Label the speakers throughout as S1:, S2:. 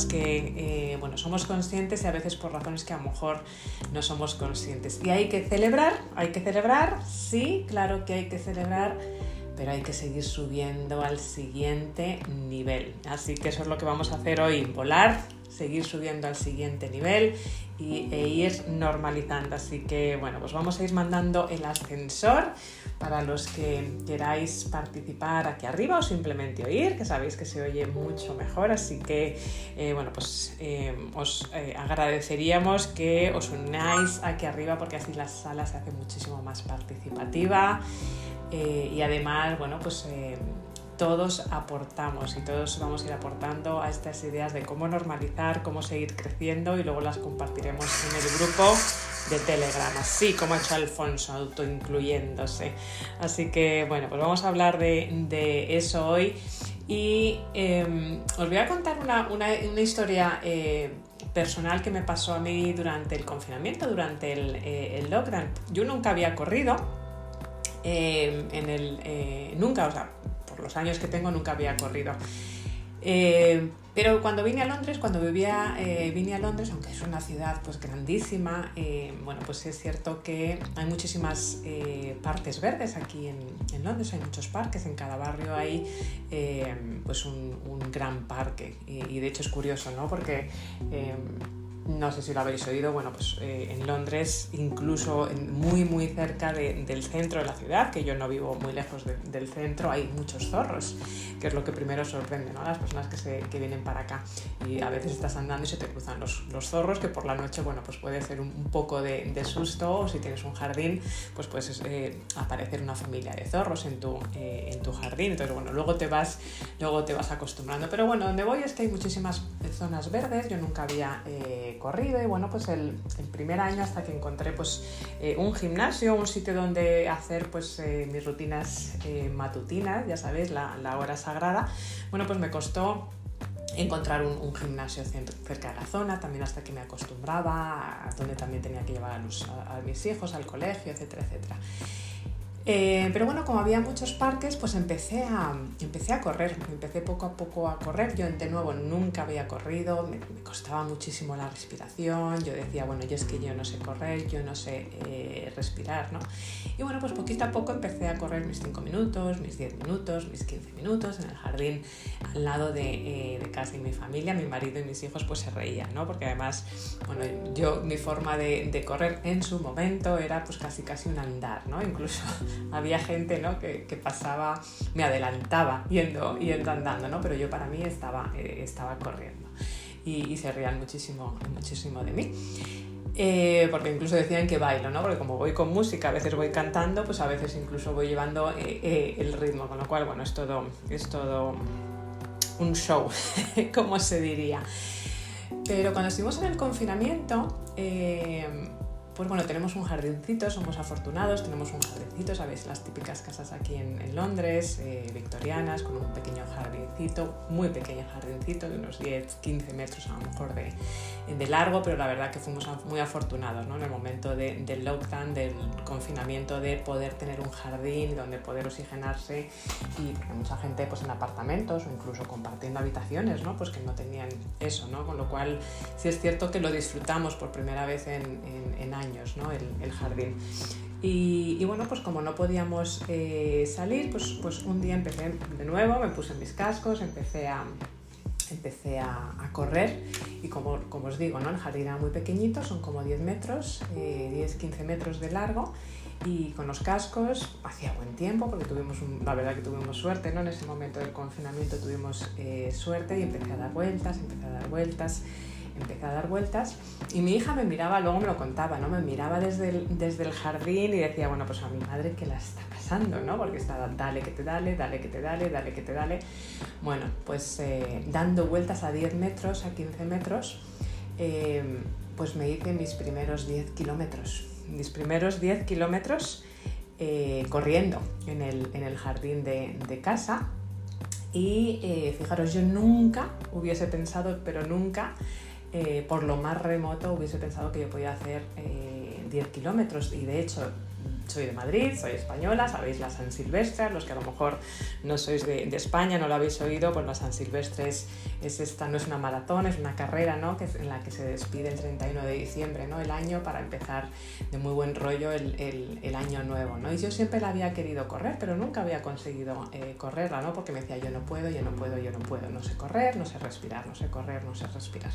S1: que bueno, somos conscientes y a veces por razones que a lo mejor no somos conscientes. Y hay que celebrar, hay que celebrar, sí, claro que hay que celebrar pero hay que seguir subiendo al siguiente nivel. Así que eso es lo que vamos a hacer hoy, volar, seguir subiendo al siguiente nivel y, e ir normalizando. Así que bueno, pues vamos a ir mandando el ascensor para los que queráis participar aquí arriba o simplemente oír, que sabéis que se oye mucho mejor. Así que eh, bueno, pues eh, os eh, agradeceríamos que os unáis aquí arriba porque así la sala se hace muchísimo más participativa. y además, bueno, pues todos aportamos y todos vamos a ir aportando a estas ideas de cómo normalizar, cómo seguir creciendo y luego las compartiremos en el grupo de Telegram, así como ha hecho Alfonso, autoincluyéndose. Así que bueno, pues vamos a hablar de, eso hoy y em, os voy a contar una, historia eh, personal que me pasó a mí durante el confinamiento, durante el, eh, el lockdown. Yo nunca había corrido. Em, en el eh, nunca, o sea, los años que tengo nunca había corrido. Eh, pero cuando vine a Londres, cuando vivía, eh, vine a Londres, aunque es una ciudad pues grandísima, eh, bueno, pues es cierto que hay muchísimas partes verdes aquí en, Londres, hay muchos parques, en cada barrio hay pues un, gran parque y, y, de hecho es curioso, ¿no? Porque no sé si lo habéis oído, bueno, pues eh, en Londres, incluso muy muy cerca del centro de la ciudad, que yo no vivo muy lejos del centro, hay muchos zorros, que es lo que primero sorprende, ¿no? Las personas que, se, que vienen para acá. Y a veces estás andando y se te cruzan los, los zorros, que por la noche, bueno, pues puede ser un, poco de, susto, o si tienes un jardín, pues puedes eh, aparecer una familia de zorros en tu, eh, en tu jardín, entonces bueno, luego te vas, luego te vas acostumbrando, pero bueno, donde voy es que hay muchísimas zonas verdes, yo nunca había corrido y bueno, pues el, primer año hasta que encontré pues eh, un gimnasio, un sitio donde hacer pues eh, mis rutinas eh, matutinas, ya sabéis, la, hora sagrada, bueno, pues me costó encontrar un, gimnasio cerca de la zona, también hasta que me acostumbraba, donde también tenía que llevar a, a mis hijos al colegio, etcétera, etcétera. Eh, pero bueno, como había muchos parques, pues empecé a, empecé a correr, empecé poco a poco a correr. Yo de nuevo nunca había corrido, me, costaba muchísimo la respiración, yo decía, bueno, yo es que yo no sé correr, yo no sé eh, respirar, ¿no? Y bueno, pues poquito a poco empecé a correr mis 5 minutos, mis 10 minutos, mis 15 minutos en el jardín al lado de, eh, de, casa y mi familia, mi marido y mis hijos pues se reían, ¿no? Porque además, bueno, yo mi forma de, de correr en su momento era pues casi casi un andar, ¿no? Incluso había gente ¿no? que, pasaba, me adelantaba yendo, yendo andando, ¿no? pero yo para mí estaba, eh, estaba corriendo y, se rían muchísimo, muchísimo de mí. Eh, porque incluso decían que bailo, ¿no? Porque como voy con música, a veces voy cantando, pues a veces incluso voy llevando eh, el ritmo, con lo cual, bueno, es todo, es todo un show, como se diría. Pero cuando estuvimos en el confinamiento, pues bueno, tenemos un jardincito, somos afortunados, tenemos un jardincito, ¿sabéis? Las típicas casas aquí en, Londres, eh, victorianas, con un pequeño jardincito, muy pequeño jardincito, de unos 10, 15 metros a lo mejor de, de largo, pero la verdad que fuimos muy afortunados ¿no? en el momento de, del lockdown, del confinamiento, de poder tener un jardín donde poder oxigenarse y mucha gente pues en apartamentos o incluso compartiendo habitaciones, ¿no? pues que no tenían eso, ¿no? con lo cual sí es cierto que lo disfrutamos por primera vez en, en, años, ¿no? el, el jardín. Y, bueno, pues como no podíamos eh, salir, pues, pues un día empecé de nuevo, me puse mis cascos, empecé a, empecé a, correr y como, como, os digo, ¿no? el jardín era muy pequeñito, son como 10 metros, 10-15 eh, metros de largo y con los cascos hacía buen tiempo porque tuvimos, la verdad que tuvimos suerte, ¿no? en ese momento del confinamiento tuvimos eh, suerte y empecé a dar vueltas, empecé a dar vueltas empecé a dar vueltas y mi hija me miraba, luego me lo contaba, ¿no? Me miraba desde el, desde el jardín y decía, bueno, pues a mi madre, ¿qué la está pasando, no? Porque estaba, dale que te dale, dale que te dale, dale que te dale. Bueno, pues eh, dando vueltas a 10 metros, a 15 metros, eh, pues me hice mis primeros 10 kilómetros. Mis primeros 10 kilómetros eh, corriendo en el, en el jardín de casa. Y fijaros, yo nunca hubiese pensado, pero nunca, eh, por lo más remoto hubiese pensado que yo podía hacer 10 eh, kilómetros. Y de hecho soy de Madrid, soy española, sabéis la San Silvestre, los que a lo mejor no sois de, España, no lo habéis oído, pues la San Silvestre es, esta, no es una maratón, es una carrera ¿no? que en la que se despide el 31 de diciembre, ¿no? el año para empezar de muy buen rollo el, el, año nuevo. ¿no? Y yo siempre la había querido correr, pero nunca había conseguido eh, correrla, ¿no? porque me decía yo no puedo, yo no puedo, yo no puedo, no sé correr, no sé respirar, no sé correr, no sé respirar.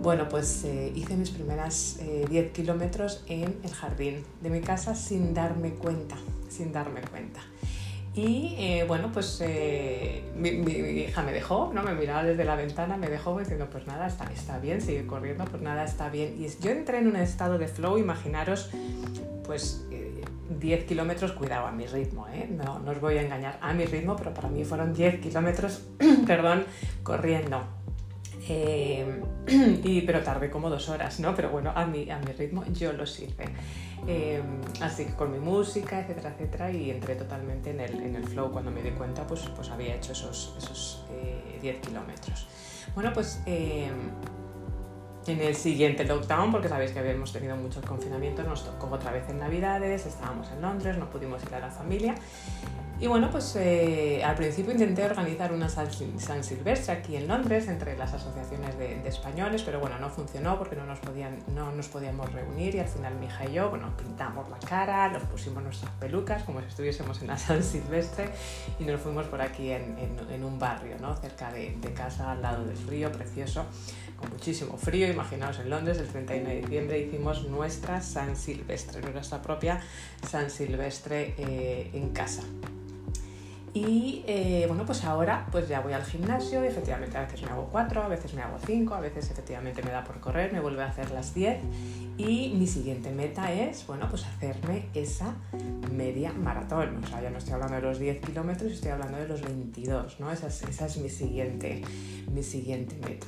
S1: Bueno, pues eh, hice mis primeras 10 eh, kilómetros en el jardín de mi casa sin darme cuenta, sin darme cuenta. Y eh, bueno, pues eh, mi, hija me dejó, ¿no? Me miraba desde la ventana, me dejó diciendo, pues nada, está, está bien, sigue corriendo, pues nada, está bien. Y yo entré en un estado de flow, imaginaros, pues 10 eh, kilómetros, cuidado, a mi ritmo, ¿eh? No, no os voy a engañar, a mi ritmo, pero para mí fueron 10 kilómetros, perdón, corriendo. y, pero tardé como dos horas, ¿no? Pero bueno, a mi, a mi ritmo yo los hice. Em, así que con mi música, etcétera, etcétera, y entré totalmente en el, en el flow. Cuando me di cuenta, pues, pues había hecho esos, esos 10 eh, kilómetros. Bueno, pues em, en el siguiente lockdown, porque sabéis que habíamos tenido muchos confinamientos, nos tocó otra vez en Navidades, estábamos en Londres, no pudimos ir a la familia y bueno, pues eh, al principio intenté organizar una San, Silvestre aquí en Londres entre las asociaciones de, españoles, pero bueno, no funcionó porque no nos, podían, no nos podíamos reunir y al final mi hija y yo, bueno, pintamos la cara, nos pusimos nuestras pelucas como si estuviésemos en la San Silvestre y nos fuimos por aquí en, un barrio, ¿no? Cerca de, de, casa, al lado del río, precioso, con muchísimo frío. Imaginaos en Londres, el 31 de diciembre hicimos nuestra San Silvestre, nuestra propia San Silvestre eh, en casa. Y eh, bueno, pues ahora pues ya voy al gimnasio y efectivamente a veces me hago cuatro, a veces me hago cinco, a veces efectivamente me da por correr, me vuelve a hacer las 10 y mi siguiente meta es, bueno, pues hacerme esa media maratón. O sea, ya no estoy hablando de los 10 kilómetros, estoy hablando de los 22, ¿no? Esa es, mi, siguiente, mi siguiente meta.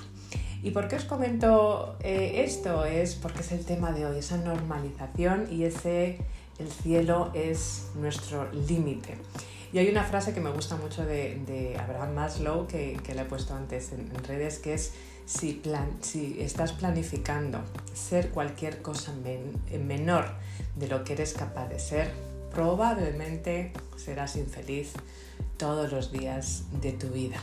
S1: ¿Y por qué os comento eh, esto? Es porque es el tema de hoy, esa normalización y ese el cielo es nuestro límite. Y hay una frase que me gusta mucho de, Abraham Maslow, que, le he puesto antes en, redes, que es, si, plan, si estás planificando ser cualquier cosa menor de lo que eres capaz de ser, probablemente serás infeliz todos los días de tu vida.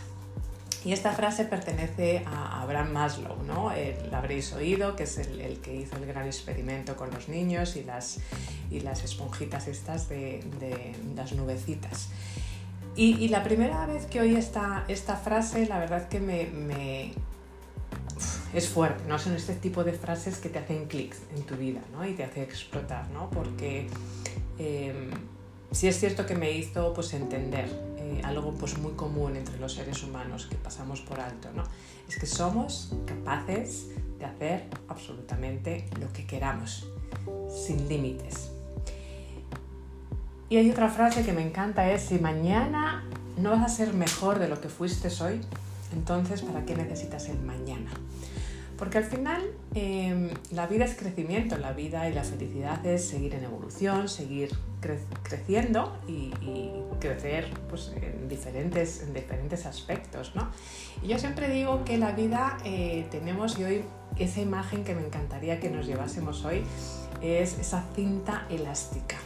S1: Y esta frase pertenece a Abraham Maslow, ¿no? la habréis oído, que es el, que hizo el gran experimento con los niños y las, y las esponjitas estas de, las nubecitas. Y, la primera vez que oí esta, esta frase, la verdad que me, es fuerte, ¿no? Son este tipo de frases que te hacen clics en tu vida, ¿no? Y te hace explotar, ¿no? Porque eh, sí es cierto que me hizo pues entender algo pues muy común entre los seres humanos que pasamos por alto, ¿no? Es que somos capaces de hacer absolutamente lo que queramos, sin límites. Y hay otra frase que me encanta, es si mañana no vas a ser mejor de lo que fuiste hoy, entonces ¿para qué necesitas el mañana? Porque al final em, la vida es crecimiento, la vida y la felicidad es seguir en evolución, seguir creciendo y, crecer pues, en, diferentes, en diferentes aspectos. ¿no? Y yo siempre digo que la vida eh, tenemos, y hoy esa imagen que me encantaría que nos llevásemos hoy, es esa cinta elástica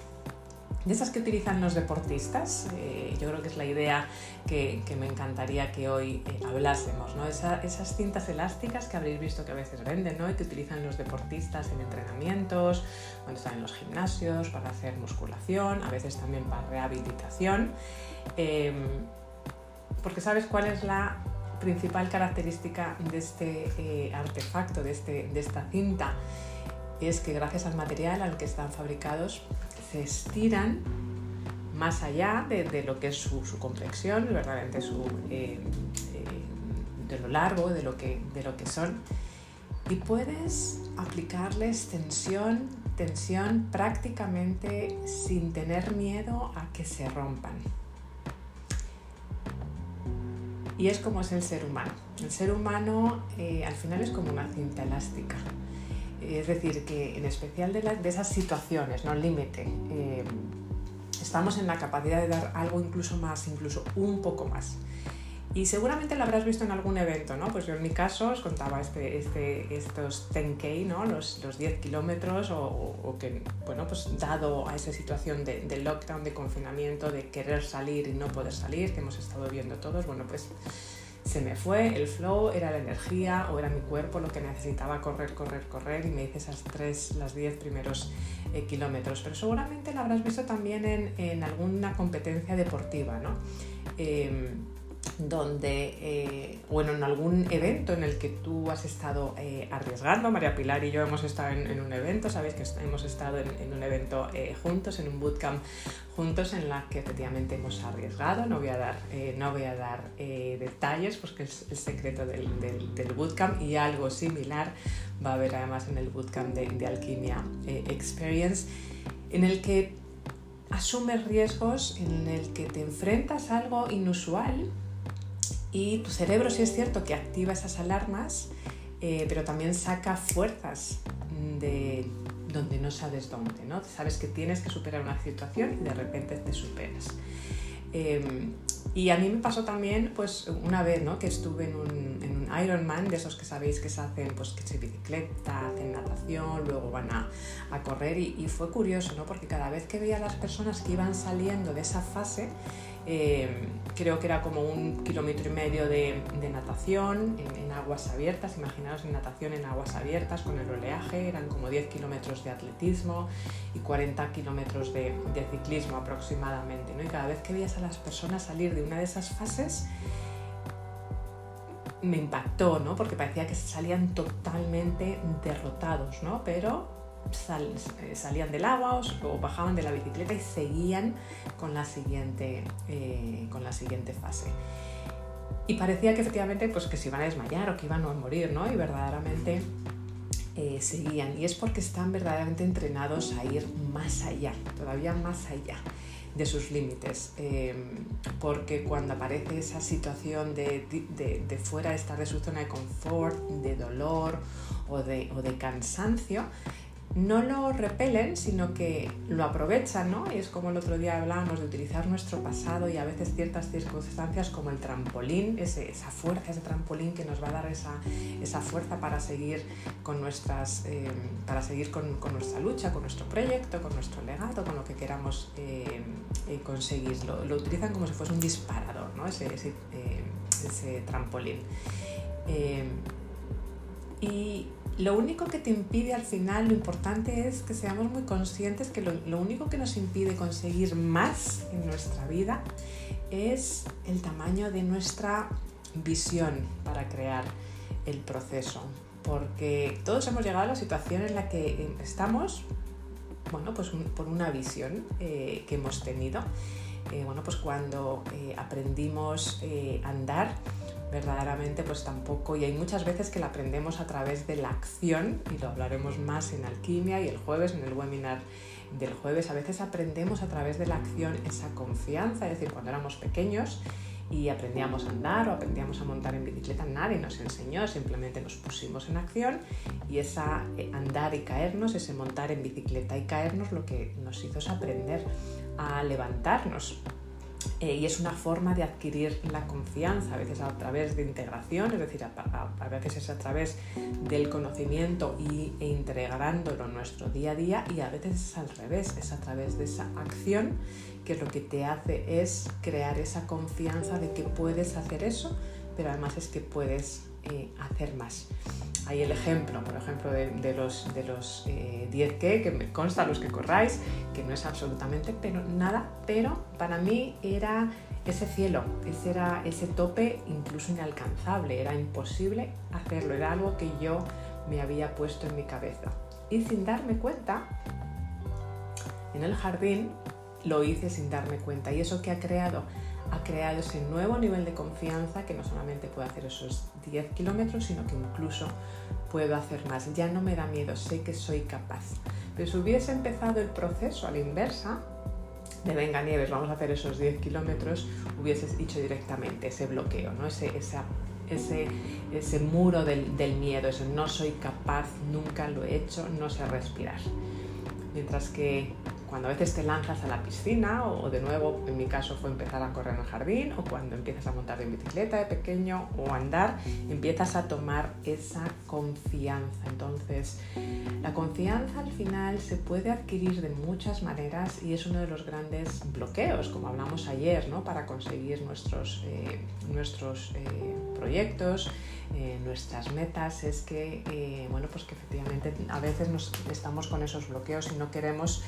S1: de esas que utilizan los deportistas. Eh, yo creo que es la idea que, me encantaría que hoy eh, hablásemos. ¿no? esas cintas elásticas que habréis visto que a veces venden ¿no? y que utilizan los deportistas en entrenamientos, cuando están en los gimnasios, para hacer musculación, a veces también para rehabilitación. Em, porque sabes cuál es la principal característica de este eh, artefacto, de, este, de esta cinta, es que gracias al material al que están fabricados se estiran más allá de, lo que es su, complexión, verdaderamente su, eh, eh, de lo largo, de lo, que, de lo que son. Y puedes aplicarles tensión, tensión prácticamente sin tener miedo a que se rompan. Y es como es el ser humano. El ser humano eh, al final es como una cinta elástica. Es decir, que en especial de, esas situaciones, ¿no? límite, eh, estamos en la capacidad de dar algo incluso más, incluso un poco más. Y seguramente lo habrás visto en algún evento, ¿no? Pues yo en mi caso os contaba este, este, estos 10K, ¿no? Los, los 10 kilómetros o, que, bueno, pues dado a esa situación de, lockdown, de confinamiento, de querer salir y no poder salir, que hemos estado viendo todos, bueno, pues se me fue el flow, era la energía o era mi cuerpo lo que necesitaba correr, correr, correr y me hice esas tres, las 10 primeros eh, kilómetros. Pero seguramente lo habrás visto también en, en alguna competencia deportiva, ¿no? Eh, donde, eh, bueno, en algún evento en el que tú has estado eh, arriesgando, María Pilar y yo hemos estado en, un evento, sabéis que hemos estado en, un evento eh, juntos, en un bootcamp juntos en la que efectivamente hemos arriesgado, no voy a dar, eh, no voy a dar detalles porque es el secreto del, del, bootcamp y algo similar va a haber además en el bootcamp de, de Alquimia Experience, en el que asumes riesgos, en el que te enfrentas a algo inusual, y tu cerebro sí es cierto que activa esas alarmas, eh, pero también saca fuerzas de donde no sabes dónde, ¿no? Sabes que tienes que superar una situación y de repente te superas. Eh, y a mí me pasó también, pues, una vez, ¿no? Que estuve en un, en un Ironman, de esos que sabéis que se hacen, pues, que bicicleta, hacen natación, luego van a, a correr y, y, fue curioso, ¿no? Porque cada vez que veía a las personas que iban saliendo de esa fase, eh, creo que era como un kilómetro y medio de, natación en, en, aguas abiertas, imaginaos en natación en aguas abiertas con el oleaje, eran como 10 kilómetros de atletismo y 40 kilómetros de, de, ciclismo aproximadamente. ¿no? Y cada vez que veías a las personas salir de una de esas fases, me impactó, ¿no? porque parecía que salían totalmente derrotados, ¿no? pero eh, salían del agua o, bajaban de la bicicleta y seguían con la siguiente, eh, con la siguiente fase. Y parecía que efectivamente pues, que se iban a desmayar o que iban a morir, ¿no? Y verdaderamente eh, seguían. Y es porque están verdaderamente entrenados a ir más allá, todavía más allá de sus límites, eh, porque cuando aparece esa situación de, de, de, fuera de estar de su zona de confort, de dolor o de, o de cansancio, no lo repelen, sino que lo aprovechan, ¿no? Y es como el otro día hablábamos de utilizar nuestro pasado y a veces ciertas circunstancias como el trampolín, esa fuerza, ese trampolín que nos va a dar esa, fuerza para seguir con nuestras, eh, para seguir con, nuestra lucha, con nuestro proyecto, con nuestro legado, con lo que queramos eh, eh, conseguir. Lo, utilizan como si fuese un disparador, ¿no? Ese, ese, ese trampolín. y lo único que te impide al final, lo importante es que seamos muy conscientes que lo, único que nos impide conseguir más en nuestra vida es el tamaño de nuestra visión para crear el proceso. Porque todos hemos llegado a la situación en la que estamos, bueno, pues por una visión eh, que hemos tenido. Eh, bueno, pues cuando eh, aprendimos eh, a andar, verdaderamente pues tampoco, y hay muchas veces que la aprendemos a través de la acción, y lo hablaremos más en alquimia y el jueves, en el webinar del jueves, a veces aprendemos a través de la acción esa confianza, es decir, cuando éramos pequeños y aprendíamos a andar o aprendíamos a montar en bicicleta, nadie nos enseñó, simplemente nos pusimos en acción y esa andar y caernos, ese montar en bicicleta y caernos, lo que nos hizo es aprender a levantarnos eh, y es una forma de adquirir la confianza, a veces a través de integración, es decir, a, veces es a través del conocimiento y, e integrándolo en nuestro día a día y a veces es al revés, es a través de esa acción que lo que te hace es crear esa confianza de que puedes hacer eso, pero además es que puedes eh, hacer más. Hay el ejemplo, por ejemplo, de, los, de los eh, 10K, que me consta los que corráis, que no es absolutamente pero, nada, pero para mí era ese cielo, ese era ese tope incluso inalcanzable, era imposible hacerlo, era algo que yo me había puesto en mi cabeza. Y sin darme cuenta, en el jardín lo hice sin darme cuenta. ¿Y eso que ha creado? Ha creado ese nuevo nivel de confianza que no solamente puedo hacer esos 10 kilómetros, sino que incluso puedo hacer más. Ya no me da miedo, sé que soy capaz. Pero si hubiese empezado el proceso a la inversa, de venga Nieves, vamos a hacer esos 10 kilómetros, hubieses dicho directamente ese bloqueo, ¿no? ese, ese, ese, ese muro del, del miedo, eso no soy capaz, nunca lo he hecho, no sé respirar. Mientras que cuando a veces te lanzas a la piscina o de nuevo, en mi caso fue empezar a correr en el jardín o cuando empiezas a montar en bicicleta de pequeño o andar, empiezas a tomar esa confianza. Entonces, la confianza al final se puede adquirir de muchas maneras y es uno de los grandes bloqueos, como hablamos ayer, ¿no? para conseguir nuestros, eh, nuestros eh, proyectos, eh, nuestras metas, es que, bueno, pues que efectivamente a veces nos, estamos con esos bloqueos y no queremos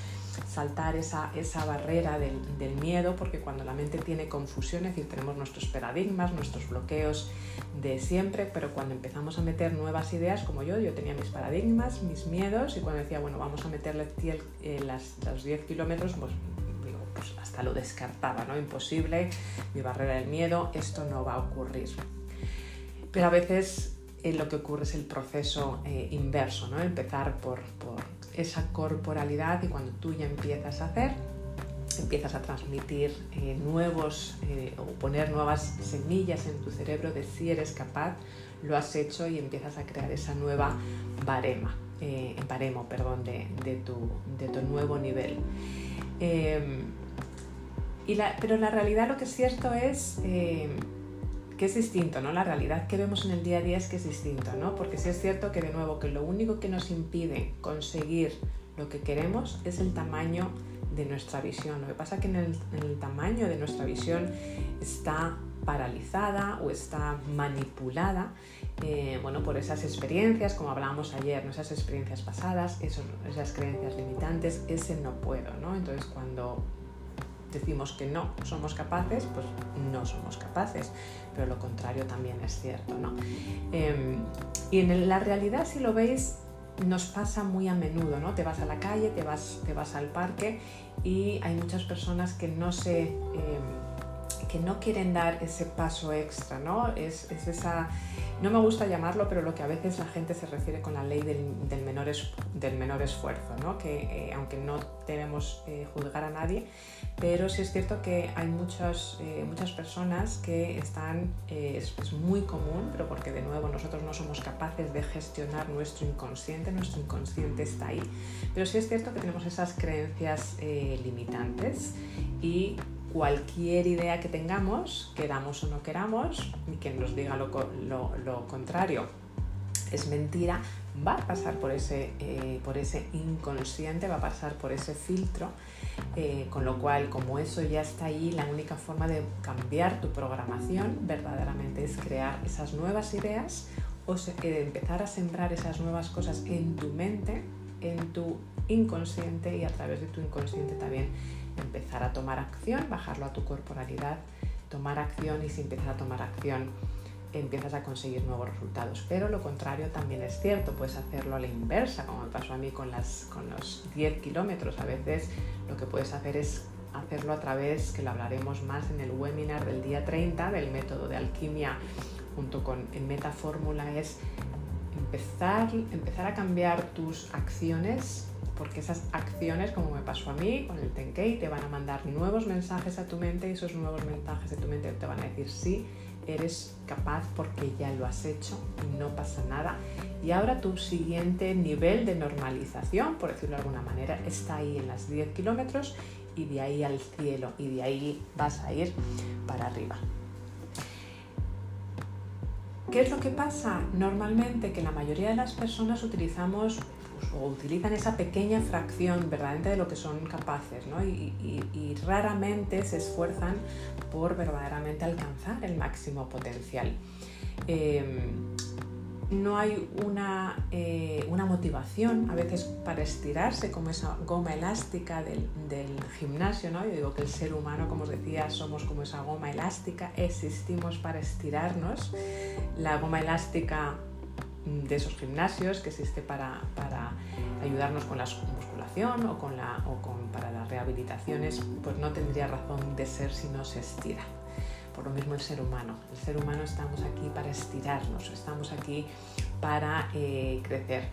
S1: saltar esa, esa barrera del, miedo, porque cuando la mente tiene confusión, es decir, tenemos nuestros paradigmas, nuestros bloqueos de siempre, pero cuando empezamos a meter nuevas ideas, como yo, yo tenía mis paradigmas, mis miedos, y cuando decía, bueno, vamos a meterle eh, las, los 10 kilómetros, pues digo, pues hasta lo descartaba, ¿no? Imposible, mi barrera del miedo, esto no va a ocurrir. Pero a veces eh, lo que ocurre es el proceso eh, inverso, ¿no? Empezar por esa corporalidad y cuando tú ya empiezas a hacer, empiezas a transmitir eh, nuevos eh, o poner nuevas semillas en tu cerebro de si eres capaz, lo has hecho y empiezas a crear esa nueva barema, eh, baremo perdón, de, de, tu, de, tu, nuevo nivel. Em, y la, pero la realidad lo que es cierto es em, que es distinto, ¿no? La realidad que vemos en el día a día es que es distinto, ¿no? Porque sí es cierto que de nuevo que lo único que nos impide conseguir lo que queremos es el tamaño de nuestra visión. Lo que pasa es que en el, tamaño de nuestra visión está paralizada o está manipulada eh, bueno, por esas experiencias, como hablábamos ayer, ¿no? esas experiencias pasadas, esas creencias limitantes, ese no puedo. ¿no? Entonces cuando decimos que no somos capaces, pues no somos capaces, pero lo contrario también es cierto. ¿no? Em, y en la realidad, si lo veis, nos pasa muy a menudo, ¿no? Te vas a la calle, te vas, te vas al parque y hay muchas personas que no se... Em, que no quieren dar ese paso extra, ¿no? Es, es esa no me gusta llamarlo, pero lo que a veces la gente se refiere con la ley del, menor, esfuerzo, ¿no? que eh, aunque no debemos eh, juzgar a nadie, pero sí es cierto que hay muchas, eh, personas que están, es, es, muy común, pero porque de nuevo nosotros no somos capaces de gestionar nuestro inconsciente, nuestro inconsciente está ahí, pero sí es cierto que tenemos esas creencias limitantes y cualquier idea que tengamos, queramos o no queramos, y quien nos diga lo, contrario. Es mentira, va a pasar por ese, eh, por ese inconsciente, va a pasar por ese filtro, eh, con lo cual como eso ya está ahí, la única forma de cambiar tu programación verdaderamente es crear esas nuevas ideas o eh, empezar a sembrar esas nuevas cosas en tu mente, en tu inconsciente y a través de tu inconsciente también empezar a tomar acción, bajarlo a tu corporalidad, tomar acción y si empiezas a tomar acción empiezas a conseguir nuevos resultados. Pero lo contrario también es cierto, puedes hacerlo a la inversa, como me pasó a mí con, las, con los 10 kilómetros. A veces lo que puedes hacer es hacerlo a través, que lo hablaremos más en el webinar del día 30 del método de alquimia junto con en Metafórmula, es empezar, empezar a cambiar tus acciones porque esas acciones, como me pasó a mí con el Tenkei, te van a mandar nuevos mensajes a tu mente y esos nuevos mensajes de tu mente te van a decir sí, eres capaz porque ya lo has hecho y no pasa nada. Y ahora tu siguiente nivel de normalización, por decirlo de alguna manera, está ahí en las 10 kilómetros y de ahí al cielo y de ahí vas a ir para arriba. ¿Qué es lo que pasa? Normalmente que la mayoría de las personas utilizamos o utilizan esa pequeña fracción verdaderamente de lo que son capaces ¿no? y, raramente se esfuerzan por verdaderamente alcanzar el máximo potencial. Em, no hay una, eh, una, motivación a veces para estirarse como esa goma elástica del, del, gimnasio, ¿no? Yo digo que el ser humano, como os decía, somos como esa goma elástica, existimos para estirarnos. La goma elástica de esos gimnasios que existe para, para ayudarnos con la musculación o, con la, o con, para las rehabilitaciones, pues no tendría razón de ser si no se estira. Por lo mismo el ser humano. El ser humano estamos aquí para estirarnos, estamos aquí para eh, crecer.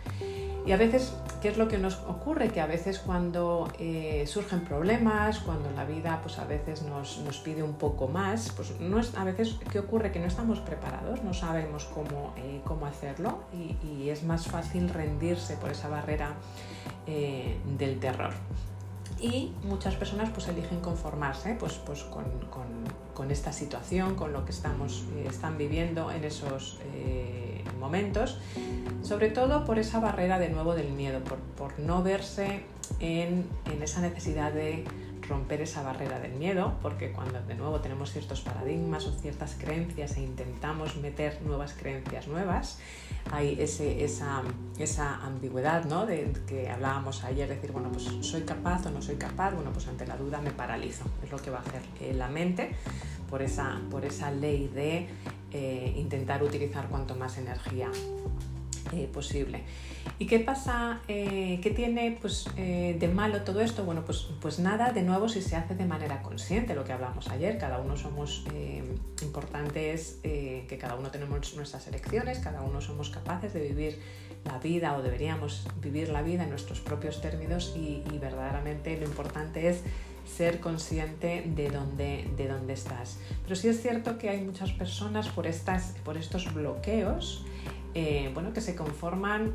S1: Y a veces, ¿qué es lo que nos ocurre? Que a veces cuando eh, surgen problemas, cuando la vida pues a veces nos, nos pide un poco más, pues no es, a veces, ¿qué ocurre? Que no estamos preparados, no sabemos cómo, eh, cómo hacerlo y, es más fácil rendirse por esa barrera del terror. y muchas personas pues eligen conformarse pues, pues con, con, esta situación, con lo que estamos, eh, están viviendo en esos eh, momentos, sobre todo por esa barrera de nuevo del miedo, por, por no verse en, en esa necesidad de romper esa barrera del miedo, porque cuando de nuevo tenemos ciertos paradigmas o ciertas creencias e intentamos meter nuevas creencias nuevas, hay ese, esa, esa ambigüedad ¿no? de que hablábamos ayer, decir, bueno, pues soy capaz o no soy capaz, bueno, pues ante la duda me paralizo, es lo que va a hacer eh, la mente por esa, por esa ley de eh, intentar utilizar cuanto más energía eh, posible. ¿Y qué pasa? Eh, ¿Qué tiene pues, de malo todo esto? Bueno, pues, pues nada, de nuevo, si se hace de manera consciente, lo que hablamos ayer, cada uno somos importantes, que cada uno tenemos nuestras elecciones, cada uno somos capaces de vivir la vida o deberíamos vivir la vida en nuestros propios términos y, verdaderamente lo importante es ser consciente de dónde, de dónde estás. Pero sí es cierto que hay muchas personas por, estas, por estos bloqueos eh, bueno, que se conforman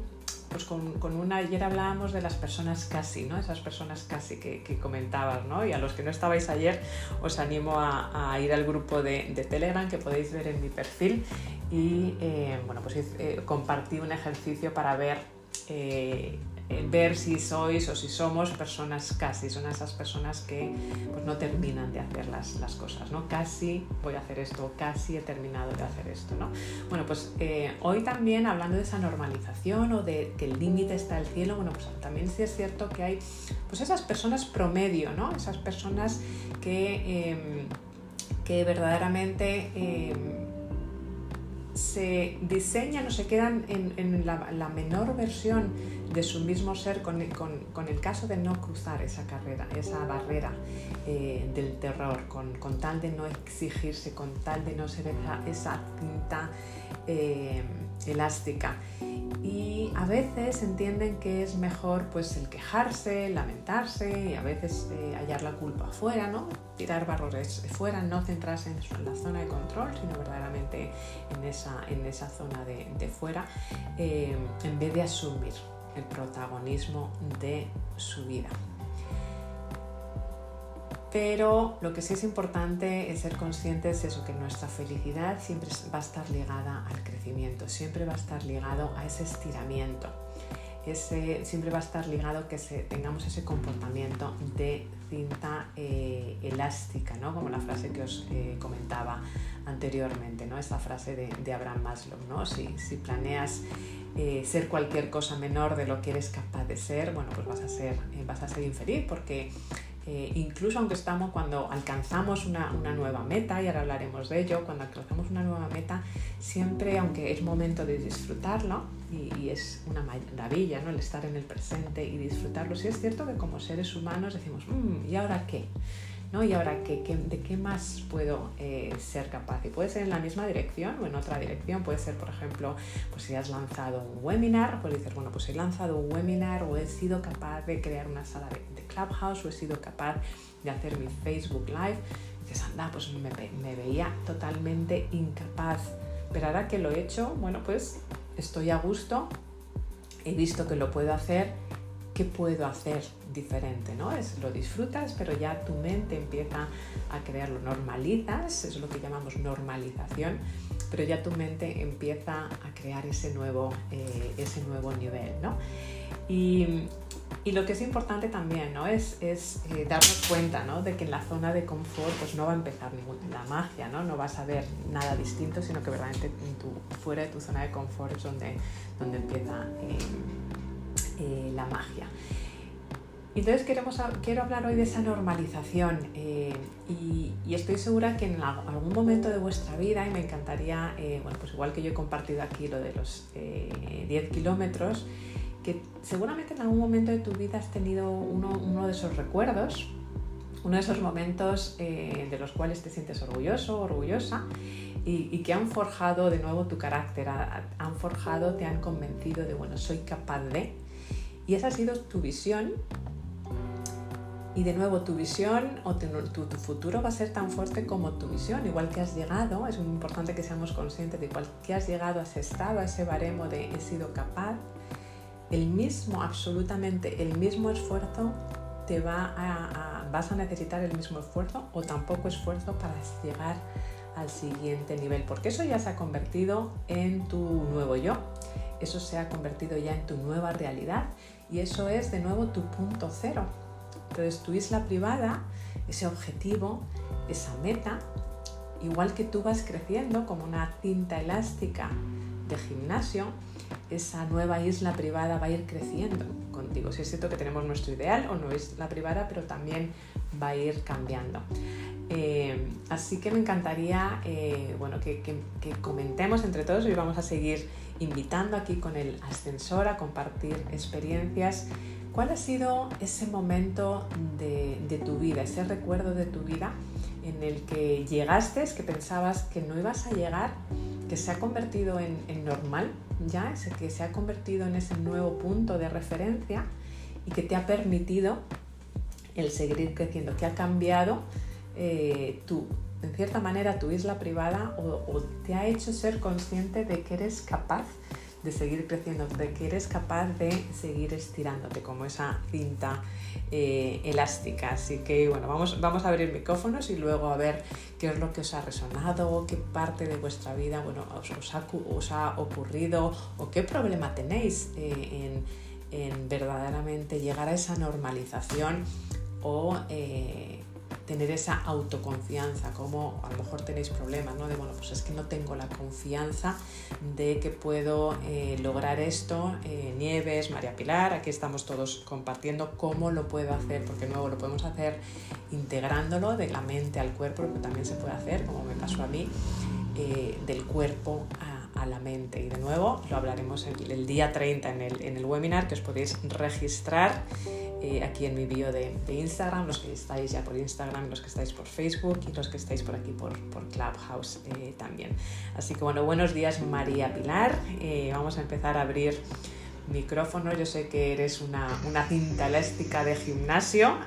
S1: pues con, una, ayer hablábamos de las personas casi, ¿no? Esas personas casi que, que comentabas, ¿no? Y a los que no estabais ayer os animo a, ir al grupo de, Telegram que podéis ver en mi perfil y, eh, bueno, pues eh, compartí un ejercicio para ver ver si sois o si somos personas casi, son esas personas que pues, no terminan de hacer las, las, cosas, ¿no? Casi voy a hacer esto, casi he terminado de hacer esto, ¿no? Bueno, pues eh, hoy también hablando de esa normalización o de que el límite está el cielo, bueno, pues también sí es cierto que hay pues esas personas promedio, ¿no? Esas personas que, em, que verdaderamente... Se diseñan o se quedan en, la, menor versión de su mismo ser con, el caso de no cruzar esa carrera, esa barrera eh, del terror, con, tal de no exigirse, con tal de no ser esa, esa cinta eh, elástica. Y a veces entienden que es mejor pues el quejarse, lamentarse y a veces eh, hallar la culpa fuera, ¿no? Tirar barrones fuera, no centrarse en, la zona de control, sino verdaderamente en esa, en esa zona de, fuera, en vez de asumir el protagonismo de su vida. Pero lo que sí es importante es ser conscientes es eso, que nuestra felicidad siempre va a estar ligada al crecimiento, siempre va a estar ligado a ese estiramiento, ese, siempre va a estar ligado que tengamos ese comportamiento de cinta eh, elástica, ¿no? como la frase que os eh, comentaba anteriormente, ¿no? esta frase de, Abraham Maslow. ¿no? Si, planeas eh, ser cualquier cosa menor de lo que eres capaz de ser, bueno, pues vas a ser, vas a ser infeliz porque eh, incluso aunque estamos cuando alcanzamos una, nueva meta, y ahora hablaremos de ello, cuando alcanzamos una nueva meta, siempre, aunque es momento de disfrutarlo, y, es una maravilla ¿no? el estar en el presente y disfrutarlo, sí es cierto que como seres humanos decimos, mm, ¿y ahora qué? ¿Y ahora ¿qué, de qué más puedo eh, ser capaz? Y puede ser en la misma dirección o en otra dirección. Puede ser, por ejemplo, pues si has lanzado un webinar, pues dices, bueno, pues he lanzado un webinar o he sido capaz de crear una sala de, Clubhouse o he sido capaz de hacer mi Facebook Live. Dices, anda, pues me, me veía totalmente incapaz. Pero ahora que lo he hecho, bueno, pues estoy a gusto, he visto que lo puedo hacer ¿qué puedo hacer diferente? ¿no? Es, lo disfrutas, pero ya tu mente empieza a crearlo, normalizas, es lo que llamamos normalización, pero ya tu mente empieza a crear ese nuevo, eh, ese nuevo nivel. ¿no? Y, lo que es importante también ¿no? es, eh, darnos cuenta ¿no? de que en la zona de confort pues, no va a empezar ninguna magia, ¿no? no vas a ver nada distinto, sino que verdaderamente fuera de tu zona de confort es donde, donde empieza... Eh, eh, la magia. Entonces quiero hablar hoy de esa normalización eh, y, estoy segura que en algún momento de vuestra vida, y me encantaría, eh, bueno, pues igual que yo he compartido aquí lo de los 10 kilómetros, que seguramente en algún momento de tu vida has tenido uno, de esos recuerdos, uno de esos momentos de los cuales te sientes orgulloso, orgullosa y, que han forjado de nuevo tu carácter, han forjado, te han convencido de, bueno, soy capaz de, y esa ha sido tu visión. Y de nuevo, tu visión o tu, futuro va a ser tan fuerte como tu visión. Igual que has llegado, es muy importante que seamos conscientes de igual que has llegado ese estado, a ese baremo de he sido capaz, el mismo, absolutamente el mismo esfuerzo te va vas a necesitar el mismo esfuerzo o tampoco esfuerzo para llegar al siguiente nivel, porque eso ya se ha convertido en tu nuevo yo, eso se ha convertido ya en tu nueva realidad y eso es de nuevo tu punto cero. Entonces tu isla privada, ese objetivo, esa meta, igual que tú vas creciendo como una cinta elástica de gimnasio, esa nueva isla privada va a ir creciendo contigo. Si es cierto que tenemos nuestro ideal o no isla privada, pero también va a ir cambiando. Eh, así que me encantaría eh, bueno, que, comentemos entre todos y vamos a seguir invitando aquí con el ascensor a compartir experiencias. ¿Cuál ha sido ese momento de, tu vida, ese recuerdo de tu vida en el que llegaste, que pensabas que no ibas a llegar, que se ha convertido en, normal, ya, ese que se ha convertido en ese nuevo punto de referencia y que te ha permitido el seguir creciendo, que ha cambiado eh, tu, en cierta manera tu isla privada o, te ha hecho ser consciente de que eres capaz de seguir creciendo, de que eres capaz de seguir estirándote como esa cinta eh, elástica. Así que bueno, vamos, vamos a abrir micrófonos y luego a ver qué es lo que os ha resonado, qué parte de vuestra vida bueno, os, ha, ocurrido o qué problema tenéis eh, en, verdaderamente llegar a esa normalización o tener esa autoconfianza, como a lo mejor tenéis problemas, ¿no? De bueno, pues es que no tengo la confianza de que puedo eh, lograr esto. Eh, Nieves, María Pilar, aquí estamos todos compartiendo cómo lo puedo hacer, porque nuevo lo podemos hacer integrándolo de la mente al cuerpo, pero también se puede hacer, como me pasó a mí, eh, del cuerpo a la mente. Y de nuevo lo hablaremos el, día 30 en el, en el, webinar que os podéis registrar eh, aquí en mi bio de, Instagram, los que estáis ya por Instagram, los que estáis por Facebook y los que estáis por aquí por, por Clubhouse eh, también. Así que bueno, buenos días María Pilar. Eh, vamos a empezar a abrir micrófono. Yo sé que eres una, una cinta elástica de gimnasio,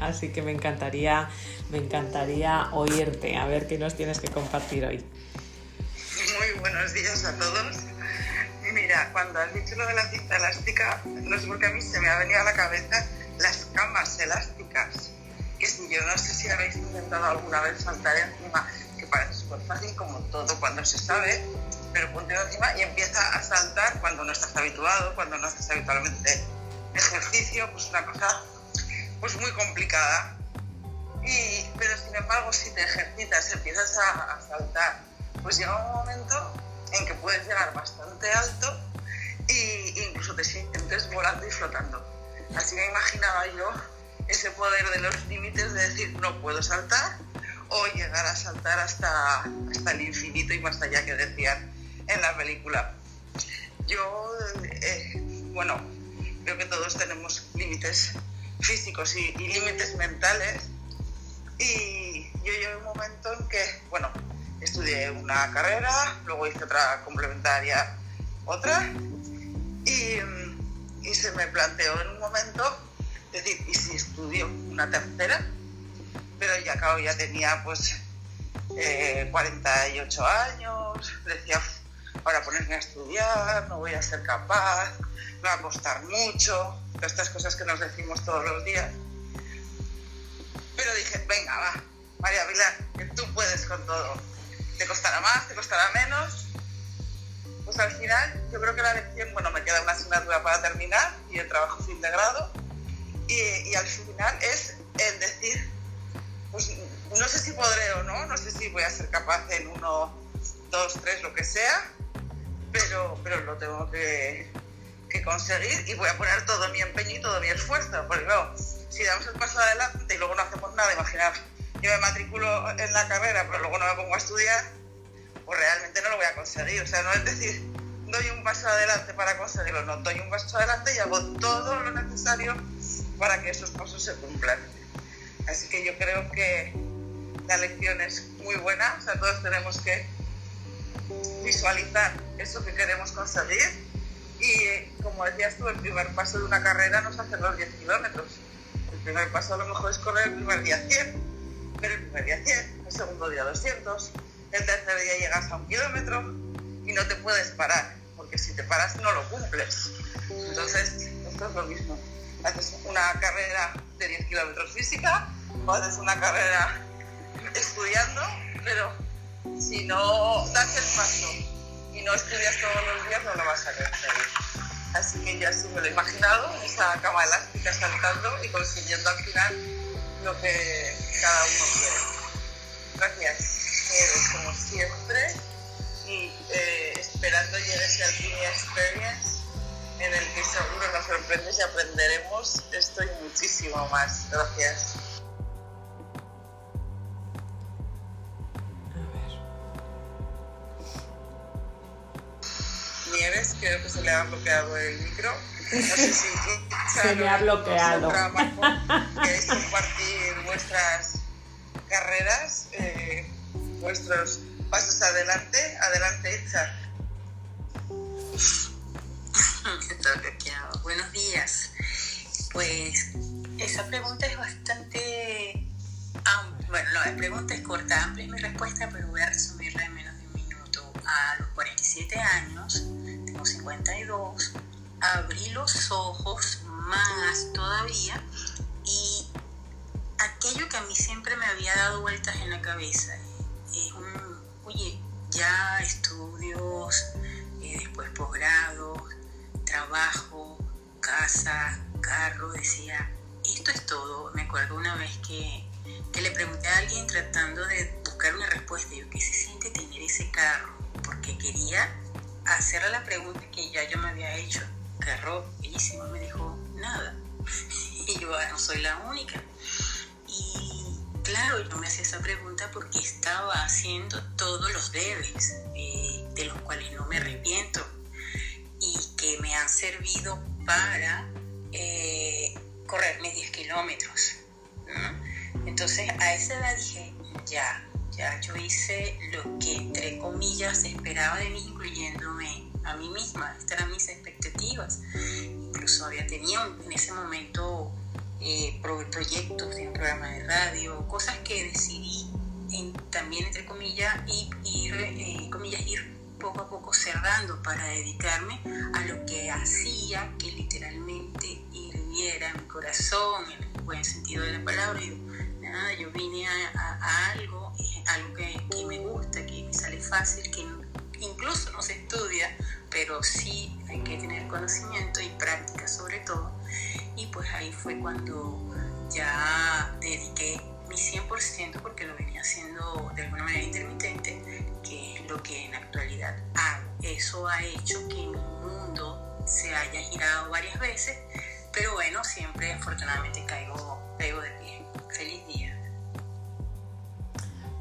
S1: así que me encantaría, me encantaría oírte, a ver qué nos tienes que compartir hoy
S2: muy buenos días a todos. Mira, cuando has dicho lo de la cinta elástica, no sé por qué a mí se me ha venido a la cabeza las camas elásticas. Que si yo no sé si habéis intentado alguna vez saltar encima, que parece súper fácil como todo cuando se sabe, pero ponte encima y empieza a saltar cuando no estás habituado, cuando no haces habitualmente ejercicio, pues una cosa pues muy complicada. Y, pero sin embargo, si te ejercitas, empiezas a, a saltar pues llega un momento en que puedes llegar bastante alto e incluso te sientes volando y flotando. Así me imaginaba yo ese poder de los límites de decir no puedo saltar o llegar a saltar hasta, hasta el infinito y más allá que decían en la película. Yo, eh, bueno, creo que todos tenemos límites físicos y, y límites mentales y yo llevo un momento en que, bueno, estudié una carrera, luego hice otra complementaria, otra, y, y se me planteó en un momento decir, ¿y si estudio una tercera? Pero ya, acabo ya tenía pues 48 eh, años, decía, para ponerme a estudiar, no voy a ser capaz, me va a costar mucho, todas estas cosas que nos decimos todos los días. Pero dije, venga, va, María Vilar, que tú puedes con todo te costará más, te costará menos. Pues al final yo creo que la lección, bueno, me queda una asignatura para terminar y el trabajo fin de grado. Y, al final es el decir, pues no sé si podré o no, no sé si voy a ser capaz en uno, dos, tres, lo que sea, pero, pero lo tengo que, que conseguir y voy a poner todo mi empeño y todo mi esfuerzo, porque luego, si damos el paso adelante y luego no hacemos nada, imaginar yo me matriculo en la carrera, pero luego no me pongo a estudiar, pues realmente no lo voy a conseguir. O sea, no es decir, doy un paso adelante para conseguirlo, no, doy un paso adelante y hago todo lo necesario para que esos pasos se cumplan. Así que yo creo que la lección es muy buena, o sea, todos tenemos que visualizar eso que queremos conseguir y como decías tú, el primer paso de una carrera no es hacer los 10 kilómetros. El primer paso a lo mejor es correr el primer día 100 pero el primer día 100, el segundo día 200, el tercer día llegas a un kilómetro y no te puedes parar, porque si te paras no lo cumples. Entonces, esto es lo mismo. haces una carrera de 10 kilómetros física o haces una carrera estudiando, pero si no das el paso y no estudias todos los días no lo vas a conseguir. Así que yo así me lo he imaginado, esa cama elástica saltando y consiguiendo al final lo que cada uno quiere. Gracias, Nieves, como siempre, y eh, esperando llegue ese Alpine Experience en el que seguro nos sorprendes y aprenderemos esto y muchísimo más. Gracias. Nieves, creo que se le ha bloqueado el micro. No sé si
S1: se me ha bloqueado.
S2: Vuestras carreras, eh, pasos adelante. Adelante, Itza.
S3: Buenos días. Pues esa pregunta es bastante amplia. Bueno, no, la pregunta es corta, amplia es mi respuesta, pero voy a resumirla en menos de un minuto. A los 47 años, tengo 52, abrí los ojos más todavía y aquello que a mí siempre me había dado vueltas en la cabeza es un, oye, ya estudios, eh, después posgrado, trabajo, casa, carro, decía, esto es todo. Me acuerdo una vez que, le pregunté a alguien tratando de buscar una respuesta, yo, ¿qué se siente tener ese carro? Porque quería hacerle la pregunta que ya yo me había hecho. Carro bellísimo, me dijo, nada. Y yo, ah, no soy la única. Y claro, yo me hacía esa pregunta porque estaba haciendo todos los debes, eh, de los cuales no me arrepiento y que me han servido para eh, correr mis 10 kilómetros. Entonces a esa edad dije, ya, ya yo hice lo que entre comillas esperaba de mí, incluyéndome a mí misma. Estas eran mis expectativas. Incluso había tenido en ese momento eh, proyectos en programa de radio, cosas que decidí también entre comillas ir, eh, comillas, ir poco a poco cerrando para dedicarme a lo que hacía que literalmente hirviera mi corazón, en el buen sentido de la palabra. Nada, yo vine a, algo, algo que, me gusta, que me sale fácil, que incluso no se estudia, pero sí hay que tener conocimiento y práctica sobre todo. Y pues ahí fue cuando ya dediqué mi 100% porque lo venía haciendo de alguna manera intermitente, que es lo que en la actualidad hago. Eso ha hecho que mi mundo se haya girado varias veces, pero bueno, siempre afortunadamente caigo, caigo de pie.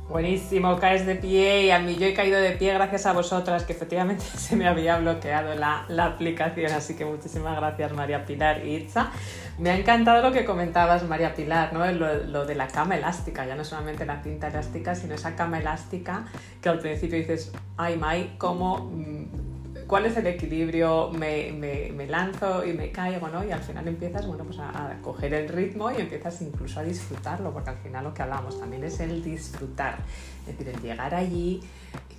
S1: Buenísimo, caes de pie y a mí yo he caído de pie gracias a vosotras, que efectivamente se me había bloqueado la, la aplicación, así que muchísimas gracias María Pilar y Itza. Me ha encantado lo que comentabas María Pilar, ¿no? lo, de la cama elástica, ya no solamente la cinta elástica, sino esa cama elástica que al principio dices, ay, Mai, cómo mm, cuál es el equilibrio, me, me, lanzo y me caigo, ¿no? Y al final empiezas, bueno, pues a, a, coger el ritmo y empiezas incluso a disfrutarlo, porque al final lo que hablamos también es el disfrutar, es decir, el llegar allí,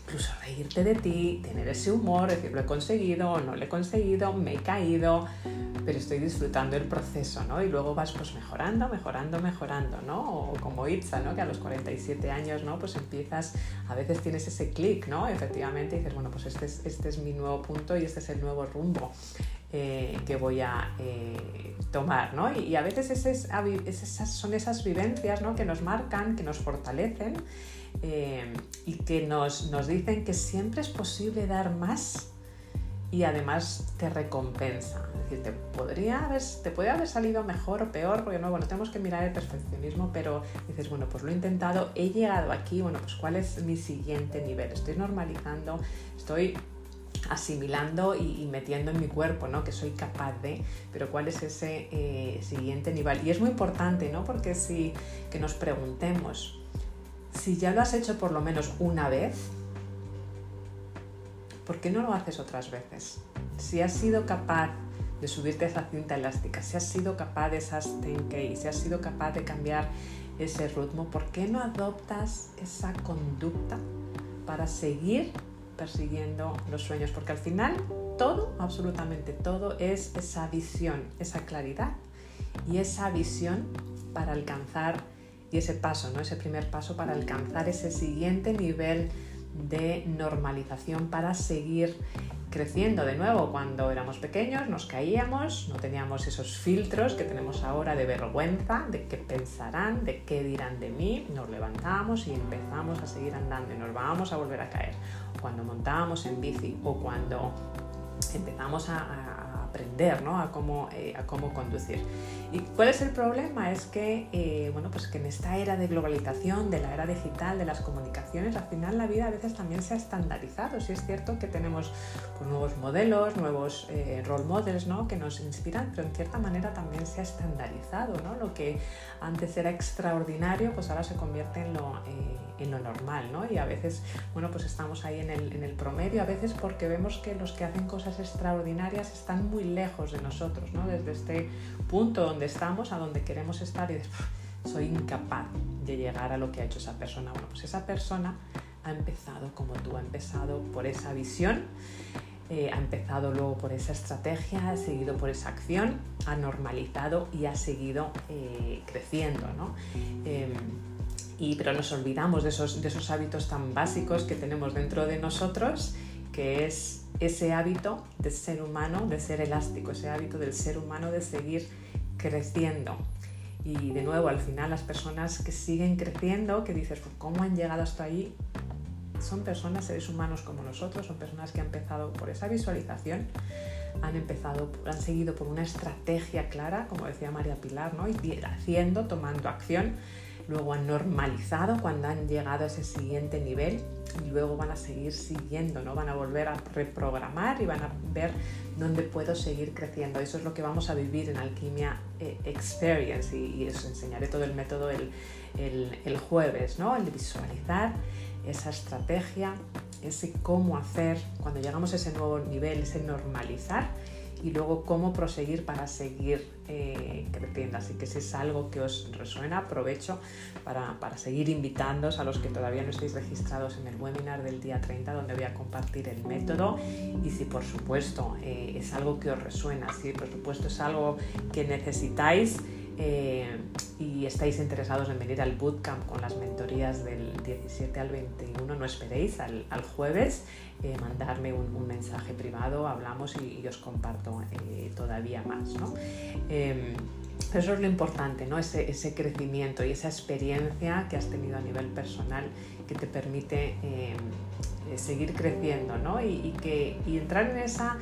S1: incluso reírte de ti, tener ese humor, decir, lo he conseguido o no lo he conseguido, me he caído, pero estoy disfrutando el proceso, ¿no? Y luego vas pues mejorando, mejorando, mejorando, ¿no? O como Itza, ¿no? Que a los 47 años, ¿no? Pues empiezas, a veces tienes ese clic, ¿no? Efectivamente dices, bueno, pues este es, este es mi nuevo punto y este es el nuevo rumbo. Eh, que voy a eh, tomar, ¿no? Y, a veces esas, son esas vivencias ¿no? que nos marcan, que nos fortalecen eh, y que nos, nos dicen que siempre es posible dar más y además te recompensa. Es decir, te, podría haber, te puede haber salido mejor o peor, porque no, bueno, tenemos que mirar el perfeccionismo, pero dices, bueno, pues lo he intentado, he llegado aquí, bueno, pues cuál es mi siguiente nivel. Estoy normalizando, estoy asimilando y, metiendo en mi cuerpo, ¿no? Que soy capaz de, pero cuál es ese eh, siguiente nivel. Y es muy importante, ¿no? Porque si que nos preguntemos, si ya lo has hecho por lo menos una vez, ¿por qué no lo haces otras veces? Si has sido capaz de subirte esa cinta elástica, si has sido capaz de esas 10K, si has sido capaz de cambiar ese ritmo, ¿por qué no adoptas esa conducta para seguir persiguiendo los sueños? Porque al final todo, absolutamente todo, es esa visión, esa claridad y esa visión para alcanzar y ese paso, ¿no? ese primer paso para alcanzar ese siguiente nivel de normalización para seguir creciendo de nuevo. Cuando éramos pequeños nos caíamos, no teníamos esos filtros que tenemos ahora de vergüenza, de qué pensarán, de qué dirán de mí. Nos levantamos y empezamos a seguir andando y nos vamos a volver a caer. Cuando montábamos en bici o cuando empezamos a, aprender ¿no? a, cómo, eh, a cómo conducir. ¿Y cuál es el problema? Es que, eh, bueno, pues que en esta era de globalización, de la era digital, de las comunicaciones, al final la vida a veces también se ha estandarizado. Sí es cierto que tenemos pues, nuevos modelos, nuevos eh, role models ¿no? que nos inspiran, pero en cierta manera también se ha estandarizado. ¿no? Lo que antes era extraordinario, pues ahora se convierte en lo, en lo normal. ¿no? Y a veces, bueno, pues estamos ahí en el, en el promedio, a veces porque vemos que los que hacen cosas extraordinarias están muy lejos de nosotros, ¿no? desde este punto donde estamos a donde queremos estar y soy incapaz de llegar a lo que ha hecho esa persona. Bueno, pues esa persona ha empezado como tú, ha empezado por esa visión, eh, ha empezado luego por esa estrategia, ha seguido por esa acción, ha normalizado y ha seguido eh, creciendo. ¿no? Em, y, pero nos olvidamos de esos, de esos hábitos tan básicos que tenemos dentro de nosotros, que es ese hábito de ser humano, de ser elástico, ese hábito del ser humano de seguir creciendo. Y de nuevo, al final las personas que siguen creciendo, que dices, pues, ¿cómo han llegado hasta ahí? Son personas, seres humanos como nosotros, son personas que han empezado por esa visualización, han empezado, han seguido por una estrategia clara, como decía María Pilar, ¿no? y haciendo, tomando acción luego han normalizado cuando han llegado a ese siguiente nivel y luego van a seguir siguiendo, ¿no? Van a volver a reprogramar y van a ver dónde puedo seguir creciendo. Eso es lo que vamos a vivir en Alquimia eh, Experience y, os enseñaré todo el método el, el, jueves, ¿no? El visualizar esa estrategia, ese cómo hacer cuando llegamos a ese nuevo nivel, ese normalizar y luego cómo proseguir para seguir eh, creciendo. Así que si es algo que os resuena, aprovecho para, para seguir invitándoos a los que todavía no estáis registrados en el webinar del día 30 donde voy a compartir el método y si por supuesto eh, es algo que os resuena, si por supuesto es algo que necesitáis, eh, y estáis interesados en venir al bootcamp con las mentorías del 17 al 21, no esperéis al, jueves, eh, mandarme un, mensaje privado, hablamos y, os comparto eh, todavía más. ¿no? Em, eso es lo importante, ¿no? Ese, ese, crecimiento y esa experiencia que has tenido a nivel personal que te permite em, seguir creciendo ¿no? y, y, que, y entrar en esa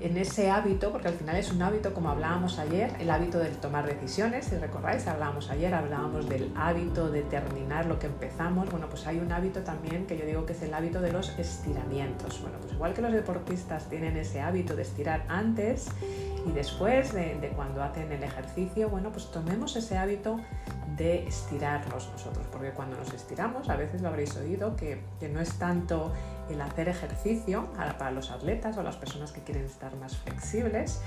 S1: en ese hábito, porque al final es un hábito, como hablábamos ayer, el hábito de tomar decisiones, si recordáis, hablábamos ayer, hablábamos del hábito de terminar lo que empezamos, bueno, pues hay un hábito también que yo digo que es el hábito de los estiramientos. Bueno, pues igual que los deportistas tienen ese hábito de estirar antes y después de, cuando hacen el ejercicio, bueno, pues tomemos ese hábito de estirarnos nosotros, porque cuando nos estiramos, a veces lo habréis oído, que, que no es tanto el hacer ejercicio para los atletas o las personas que quieren estar más flexibles,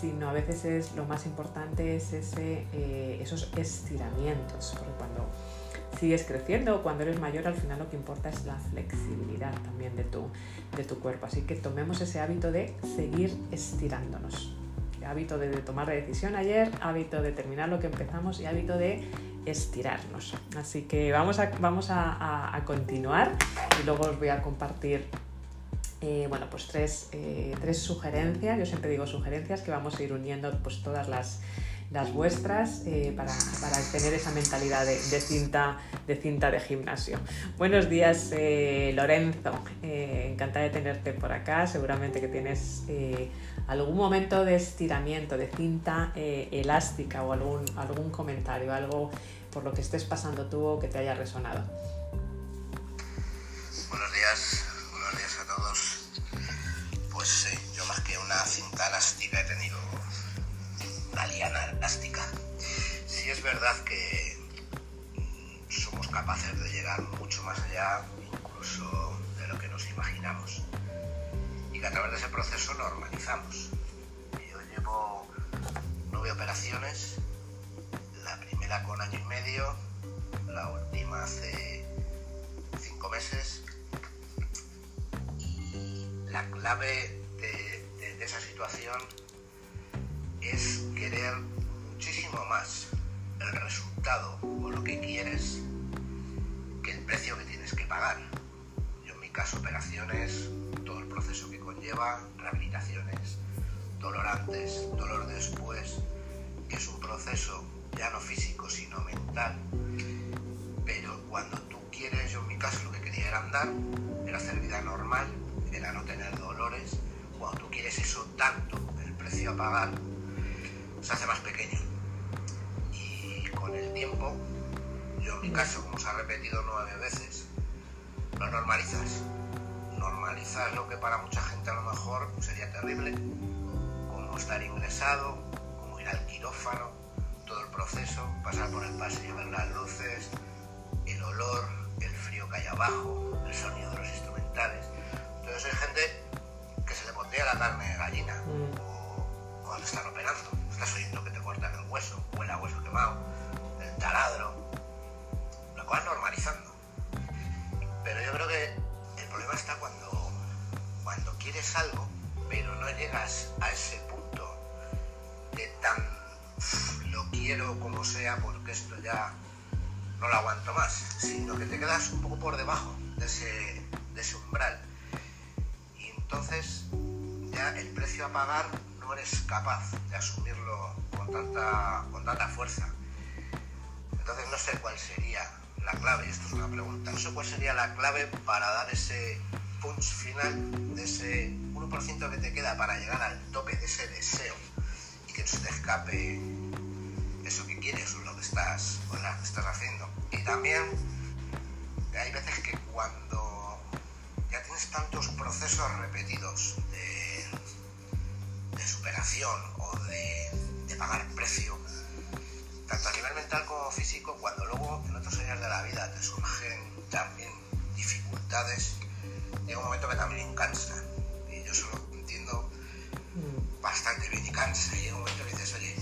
S1: sino a veces es lo más importante es ese, eh, esos estiramientos, porque cuando sigues creciendo o cuando eres mayor al final lo que importa es la flexibilidad también de tu, de tu cuerpo. Así que tomemos ese hábito de seguir estirándonos. hábito de, tomar la decisión ayer, hábito de terminar lo que empezamos y hábito de estirarnos. Así que vamos a, vamos a, continuar y luego os voy a compartir eh, bueno, pues tres, eh, tres, sugerencias. Yo siempre digo sugerencias que vamos a ir uniendo pues todas las, las vuestras eh, para, para, tener esa mentalidad de, cinta, de cinta de gimnasio. Buenos días, Lorenzo. encantada de tenerte por acá. Seguramente que tienes algún momento de estiramiento, de cinta elástica o algún, algún comentario, algo por lo que estés pasando tú o que te haya resonado.
S4: Buenos días, buenos días a todos. Pues yo más que una cinta elástica he tenido Sí es verdad que somos capaces de llegar mucho más allá, incluso de lo que nos imaginamos. Y que a través de ese proceso normalizamos. Yo llevo nueve operaciones con año y medio, la última hace cinco meses. Y la clave de, esa situación es querer más el resultado o lo que quieres que el precio que tienes que pagar. Yo en mi caso operaciones, todo el proceso que conlleva, rehabilitaciones, dolor antes, dolor después, que es un proceso ya no físico sino mental, pero cuando tú quieres, yo en mi caso lo que quería era andar, era hacer vida normal, era no tener dolores, cuando tú quieres eso tanto, el precio a pagar se hace más pequeño. Con el tiempo, yo en mi caso, como se ha repetido nueve veces, lo normalizas. Normalizas lo que para mucha gente a lo mejor sería terrible, como estar ingresado, como ir al quirófano, todo el proceso, pasar por el pasillo, ver las luces, el olor, el frío que hay abajo, el sonido de los instrumentales. Entonces hay gente que se le pondría la carne de gallina o cuando están operando. Estás oyendo que te cortan el hueso, huele a hueso quemado, Lo vas normalizando. Pero yo creo que el problema está cuando, cuando quieres algo, pero no llegas a ese punto de tan lo quiero como sea porque esto ya no lo aguanto más, sino que te quedas un poco por debajo de ese, de ese umbral. Y entonces ya el precio a pagar no eres capaz de asumirlo con tanta, con tanta fuerza. Entonces no sé cuál sería la clave, esto es una pregunta, no sé cuál sería la clave para dar ese punch final, de ese 1% que te queda para llegar al tope de ese deseo y que no se te escape eso que quieres o lo que estás, o la que estás haciendo. Y también hay veces que cuando ya tienes tantos procesos repetidos de, de superación o de, de, pagar precio, tanto a nivel mental como físico, cuando luego en otras áreas de la vida te surgen también dificultades, llega un momento que también cansa. Y yo eso lo entiendo bastante bien y cansa. Y llega un momento que dices, oye,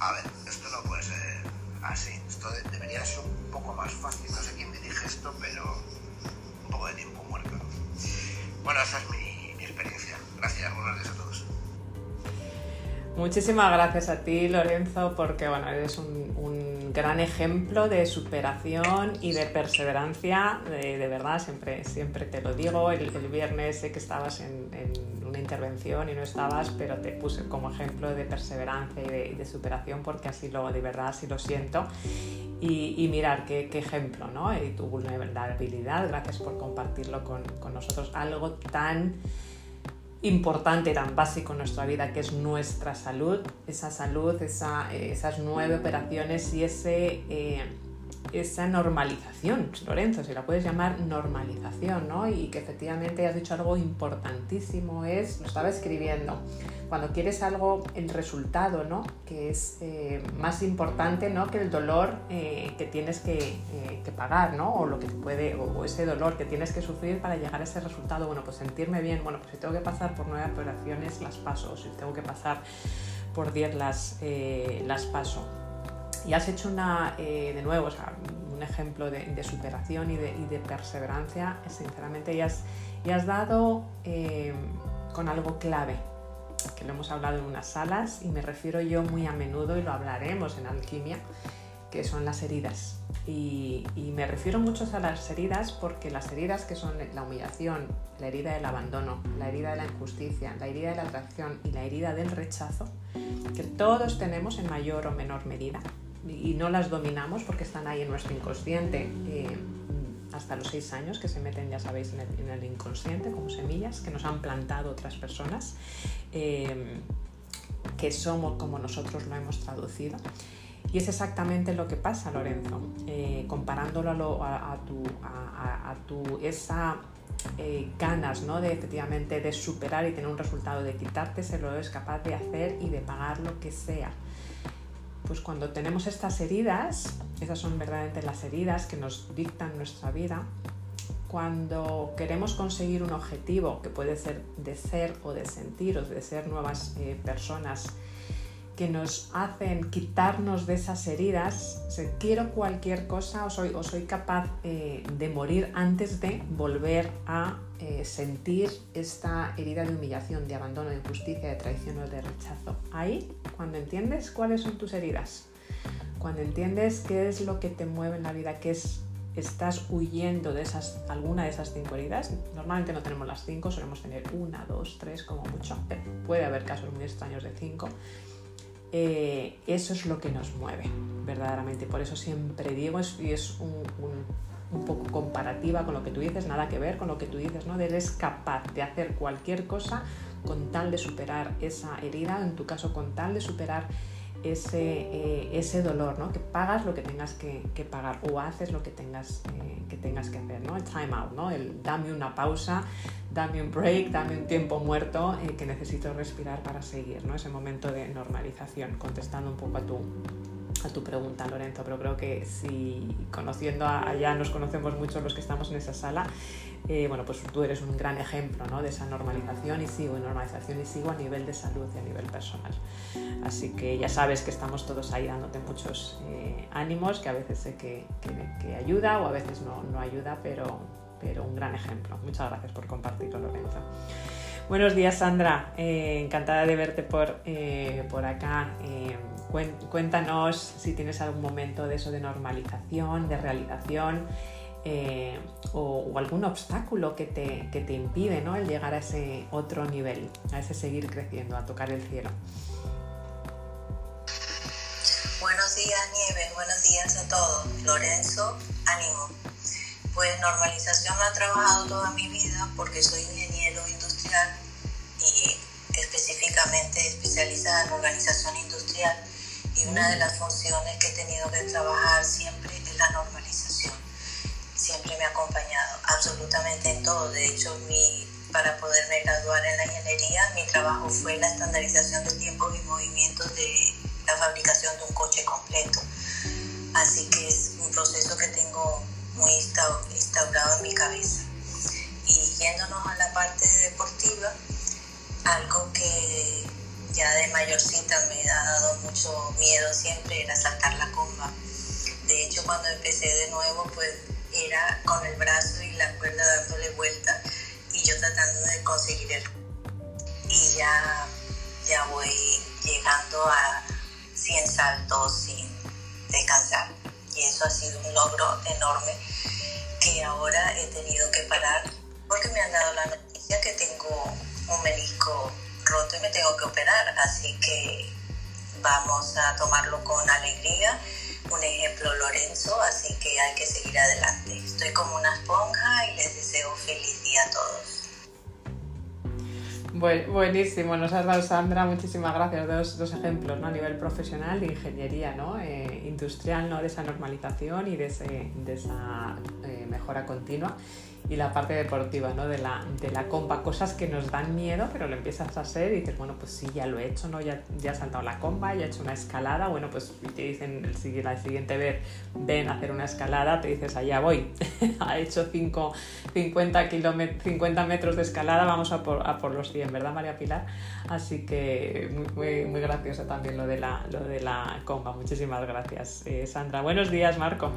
S4: a ver, esto no puede ser así, esto de, debería ser un poco más fácil, no sé quién dirige esto, pero un poco de tiempo muerto. Bueno, esa es mi,
S1: Muchísimas gracias a ti, Lorenzo, porque bueno, eres un, gran ejemplo de superación y de perseverancia, de, verdad, siempre, siempre te lo digo. El, viernes sé que estabas en, una intervención y no estabas, pero te puse como ejemplo de perseverancia y de, de superación porque así lo, de verdad, así lo siento. Y, y mirar qué, qué, ejemplo, ¿no? Y tu vulnerabilidad, gracias por compartirlo con, con nosotros, algo tan importante, tan básico en nuestra vida, que es nuestra salud, esa salud, esa, esas nueve operaciones y ese, eh, esa normalización, Lorenzo, si la puedes llamar normalización, ¿no? Y que efectivamente has dicho algo importantísimo, es, lo estaba escribiendo, cuando quieres algo, el resultado, ¿no? Que es eh, más importante, ¿no? Que el dolor eh, que tienes que, eh, que, pagar, ¿no? O lo que puede, o, ese dolor que tienes que sufrir para llegar a ese resultado. Bueno, pues sentirme bien, bueno, pues si tengo que pasar por nueve operaciones, las paso, si tengo que pasar por diez, las, las paso. Y has hecho una, de nuevo, o sea, un ejemplo de, de superación y de, y de, perseverancia, sinceramente, y has, y has dado con algo clave, que lo hemos hablado en unas salas y me refiero yo muy a menudo y lo hablaremos en alquimia, que son las heridas. Y, y, me refiero mucho a las heridas porque las heridas que son la humillación, la herida del abandono, la herida de la injusticia, la herida de la atracción y la herida del rechazo, que todos tenemos en mayor o menor medida y no las dominamos porque están ahí en nuestro inconsciente. Eh, hasta los seis años que se meten, ya sabéis, en el, en el, inconsciente como semillas que nos han plantado otras personas, eh, que somos como nosotros lo hemos traducido. Y es exactamente lo que pasa, Lorenzo, eh, comparándolo a, lo, tu, a, tu, esa ganas ¿no? de efectivamente de superar y tener un resultado, de quitarte ese lo es capaz de hacer y de pagar lo que sea pues cuando tenemos estas heridas, esas son verdaderamente las heridas que nos dictan nuestra vida, cuando queremos conseguir un objetivo que puede ser de ser o de sentir o de ser nuevas eh, personas que nos hacen quitarnos de esas heridas, quiero cualquier cosa o soy, o soy capaz eh, de morir antes de volver a eh, sentir esta herida de humillación, de abandono, de injusticia, de traición o de rechazo. Ahí, cuando entiendes cuáles son tus heridas, Cuando entiendes qué es lo que te mueve en la vida, qué es estás huyendo de esas, alguna de esas cinco heridas, normalmente no tenemos las cinco, solemos tener una, dos, tres como mucho, puede haber casos muy extraños de cinco, eh, eso es lo que nos mueve verdaderamente. Por eso siempre digo, y es un, poco comparativa con lo que tú dices, nada que ver con lo que tú dices, ¿no? Eres capaz de hacer cualquier cosa con tal de superar esa herida, en tu caso con tal de superar ese, eh, ese dolor, ¿no? que pagas lo que tengas que, pagar o haces lo que tengas, eh, que, tengas que hacer, ¿no? el time out, ¿no? el dame una pausa, dame un break, dame un tiempo muerto eh, que necesito respirar para seguir, ¿no? ese momento de normalización, contestando un poco a tu, a tu pregunta, Lorenzo, pero creo que si conociendo allá nos conocemos mucho los que estamos en esa sala, eh, bueno, pues tú eres un gran ejemplo ¿no? de esa normalización y sigo normalización y sigo a nivel de salud y a nivel personal. Así que ya sabes que estamos todos ahí dándote muchos eh, ánimos, que a veces sé que, que, ayuda o a veces no, no ayuda, pero, pero un gran ejemplo. Muchas gracias por compartirlo, Lorenzo. Buenos días, Sandra. Eh, encantada de verte por, por acá. cuéntanos si tienes algún momento de eso de normalización, de realización. Eh, o, algún obstáculo que te, que te impide ¿no? el llegar a ese otro nivel, a ese seguir creciendo, a tocar el cielo.
S5: Buenos días, Nieves, buenos días a todos. Lorenzo, ánimo. Pues normalización la he trabajado toda mi vida porque soy ingeniero industrial y específicamente especializada en organización industrial y una de las funciones que he tenido que trabajar siempre es la normalización siempre me ha acompañado absolutamente en todo. De hecho, mi, para poderme graduar en la ingeniería, mi trabajo fue la estandarización de tiempos y movimientos de la fabricación de un coche completo. Así que es un proceso que tengo muy instaurado en mi cabeza. Y yéndonos a la parte deportiva, algo que ya de mayorcita me ha dado mucho miedo siempre era saltar la comba. De hecho, cuando empecé de nuevo, pues era con el brazo y la cuerda dándole vuelta y yo tratando de conseguir el... Y ya, ya voy llegando a 100 saltos sin descansar. Y eso ha sido un logro enorme que ahora he tenido que parar porque me han dado la noticia que tengo un menisco roto y me tengo que operar. Así que vamos a tomarlo con alegría un ejemplo Lorenzo, así que hay que seguir adelante. Estoy como una esponja y les deseo feliz día a todos.
S1: buenísimo, nos has dado Sandra, muchísimas gracias. Dos, dos ejemplos ¿no? a nivel profesional de ingeniería ¿no? Eh, industrial, ¿no? de esa normalización y de, esa eh, mejora continua y la parte deportiva ¿no? de, la, de la compa, cosas que nos dan miedo, pero lo empiezas a hacer y dices, bueno, pues sí, ya lo he hecho, ¿no? ya, ya he saltado la compa, ya he hecho una escalada, bueno, pues te dicen el, la siguiente vez, ven a hacer una escalada, te dices, allá voy, ha hecho 5, 50, 50 metros de escalada, vamos a por, a por los 100, ¿verdad, María Pilar? Así que muy, muy, gracioso también lo de la, lo de la compa, muchísimas gracias, eh, Sandra. Buenos días, Marco.